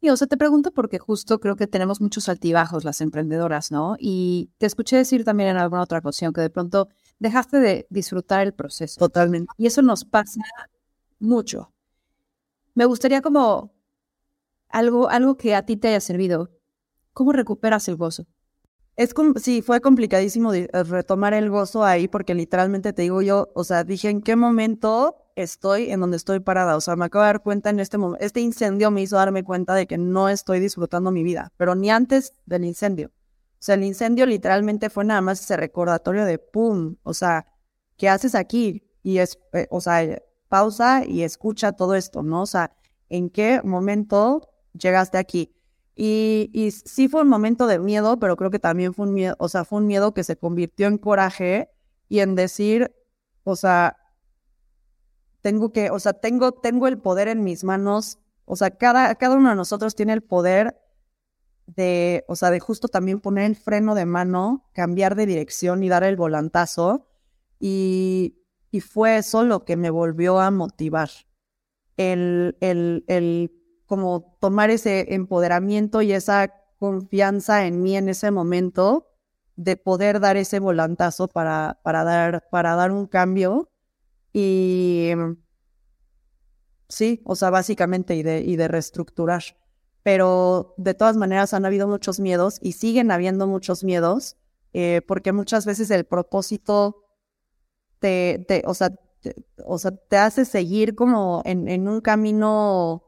Y o sea, te pregunto porque justo creo que tenemos muchos altibajos las emprendedoras, ¿no? Y te escuché decir también en alguna otra ocasión que de pronto dejaste de disfrutar el proceso. Totalmente. Y eso nos pasa mucho. Me gustaría como algo, algo que a ti te haya servido. ¿Cómo recuperas el gozo? Es sí, fue complicadísimo eh, retomar el gozo ahí porque literalmente te digo yo, o sea, dije en qué momento estoy en donde estoy parada. O sea, me acabo de dar cuenta en este momento, este incendio me hizo darme cuenta de que no estoy disfrutando mi vida, pero ni antes del incendio. O sea, el incendio literalmente fue nada más ese recordatorio de pum, o sea, ¿qué haces aquí? Y es, eh, o sea, pausa y escucha todo esto, ¿no? O sea, ¿en qué momento llegaste aquí? Y, sí fue un momento de miedo, pero creo que también fue un miedo, o sea, fue un miedo que se convirtió en coraje y en decir, o sea, tengo que, o sea, tengo, tengo el poder en mis manos, o sea, cada, cada uno de nosotros tiene el poder de, o sea, de justo también poner el freno de mano, cambiar de dirección y dar el volantazo. Y, y fue eso lo que me volvió a motivar. El, el, el como tomar ese empoderamiento y esa confianza en mí en ese momento de poder dar ese volantazo para, para, dar, para dar un cambio. Y sí, o sea, básicamente, y de, y de reestructurar. Pero de todas maneras han habido muchos miedos y siguen habiendo muchos miedos, eh, porque muchas veces el propósito te, te o, sea, te, o sea, te hace seguir como en, en un camino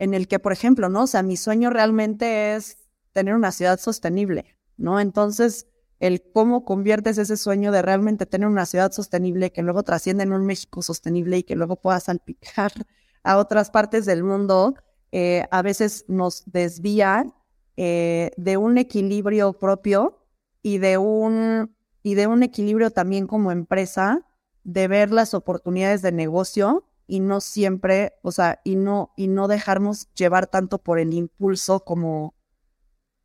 en el que, por ejemplo, ¿no? O sea, mi sueño realmente es tener una ciudad sostenible, ¿no? Entonces, el cómo conviertes ese sueño de realmente tener una ciudad sostenible que luego trascienda en un México sostenible y que luego pueda salpicar a otras partes del mundo, eh, a veces nos desvía eh, de un equilibrio propio y de un, y de un equilibrio también como empresa, de ver las oportunidades de negocio y no siempre, o sea, y no, y no dejarnos llevar tanto por el impulso como,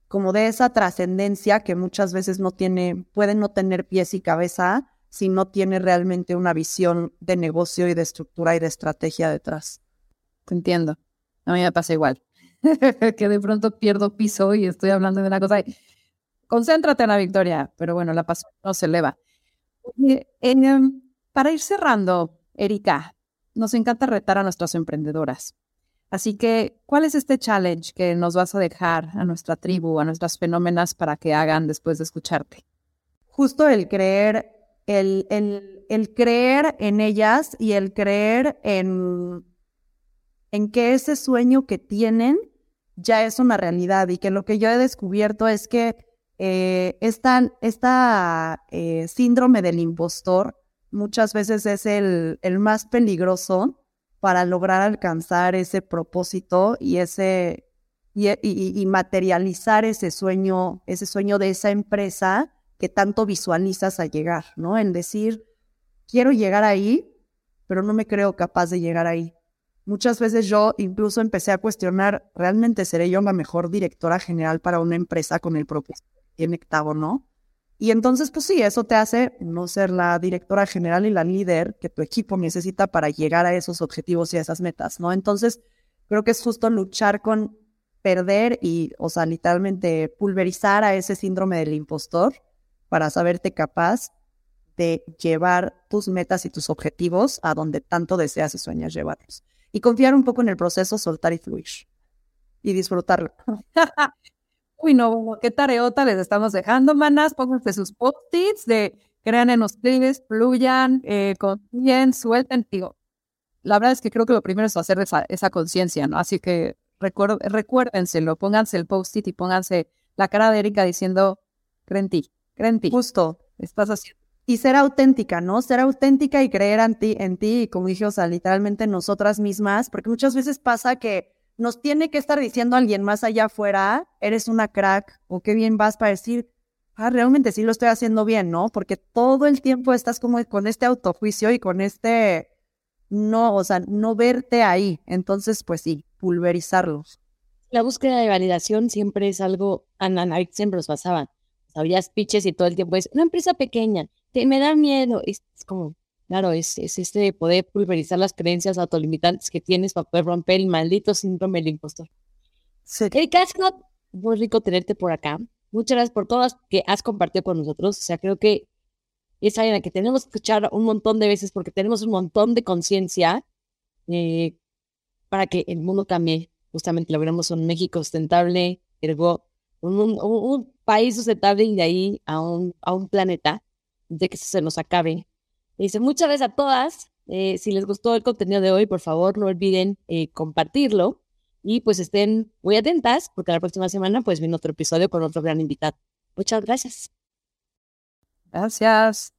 como de esa trascendencia que muchas veces no tiene, puede no tener pies y cabeza si no tiene realmente una visión de negocio y de estructura y de estrategia detrás. Entiendo. A mí me pasa igual. que de pronto pierdo piso y estoy hablando de una cosa. concéntrate en la victoria, pero bueno, la pasión no se eleva. Em, para ir cerrando, Erika, nos encanta retar a nuestras emprendedoras. Así que, ¿cuál es este challenge que nos vas a dejar a nuestra tribu, a nuestras fenómenas para que hagan después de escucharte? Justo el creer, el, el, el creer en ellas y el creer en, en que ese sueño que tienen ya es una realidad y que lo que yo he descubierto es que eh, esta, esta eh, síndrome del impostor muchas veces es el, el más peligroso para lograr alcanzar ese propósito y ese y, materializar ese sueño, ese sueño de esa empresa que tanto visualizas a llegar, ¿no? En decir, quiero llegar ahí, pero no me creo capaz de llegar ahí. Muchas veces yo incluso empecé a cuestionar, ¿realmente seré yo la mejor directora general para una empresa con el propósito que tiene ¿no? Y entonces, pues sí, eso te hace no ser la directora general y la líder que tu equipo necesita para llegar a esos objetivos y a esas metas, ¿no? Entonces, creo que es justo luchar con perder y, o sea, literalmente pulverizar a ese síndrome del impostor para saberte capaz de llevar tus metas y tus objetivos a donde tanto deseas y sueñas llevarlos. Y confiar un poco en el proceso, soltar y fluir. Y disfrutarlo. Uy, no, qué tareota les estamos dejando, manas. Pónganse sus post-its de crean en ustedes, fluyan, eh, confíen, suelten. Digo, la verdad es que creo que lo primero es hacer esa, esa conciencia, ¿no? Así que recuérdenselo, pónganse el post-it y pónganse la cara de Erika diciendo, creen en ti, creen en ti. Justo. Estás haciendo. Y ser auténtica, ¿no? Ser auténtica y creer en ti, en ti, y como dije, o sea, literalmente nosotras mismas, porque muchas veces pasa que nos tiene que estar diciendo alguien más allá afuera, eres una crack o qué bien vas para decir, ah, realmente sí lo estoy haciendo bien, ¿no? Porque todo el tiempo estás como con este autojuicio y con este, no, o sea, no verte ahí. Entonces, pues sí, pulverizarlos. La búsqueda de validación siempre es algo, Ana, siempre nos pasaban. Sabías pitches y todo el tiempo es una empresa pequeña, te, me da miedo. Es como, Claro, es, es este poder pulverizar las creencias autolimitantes que tienes para poder romper el maldito síndrome del impostor. Sí. Erika, es muy rico tenerte por acá. Muchas gracias por todas que has compartido con nosotros. O sea, creo que es alguien que tenemos que escuchar un montón de veces porque tenemos un montón de conciencia eh, para que el mundo cambie. Justamente logremos un México sustentable, ergo, un, un, un, país sustentable y de ahí a un, a un planeta de que se nos acabe Dice, muchas gracias a todas. Eh, si les gustó el contenido de hoy, por favor, no olviden eh, compartirlo y pues estén muy atentas porque la próxima semana pues viene otro episodio con otro gran invitado. Muchas gracias. Gracias.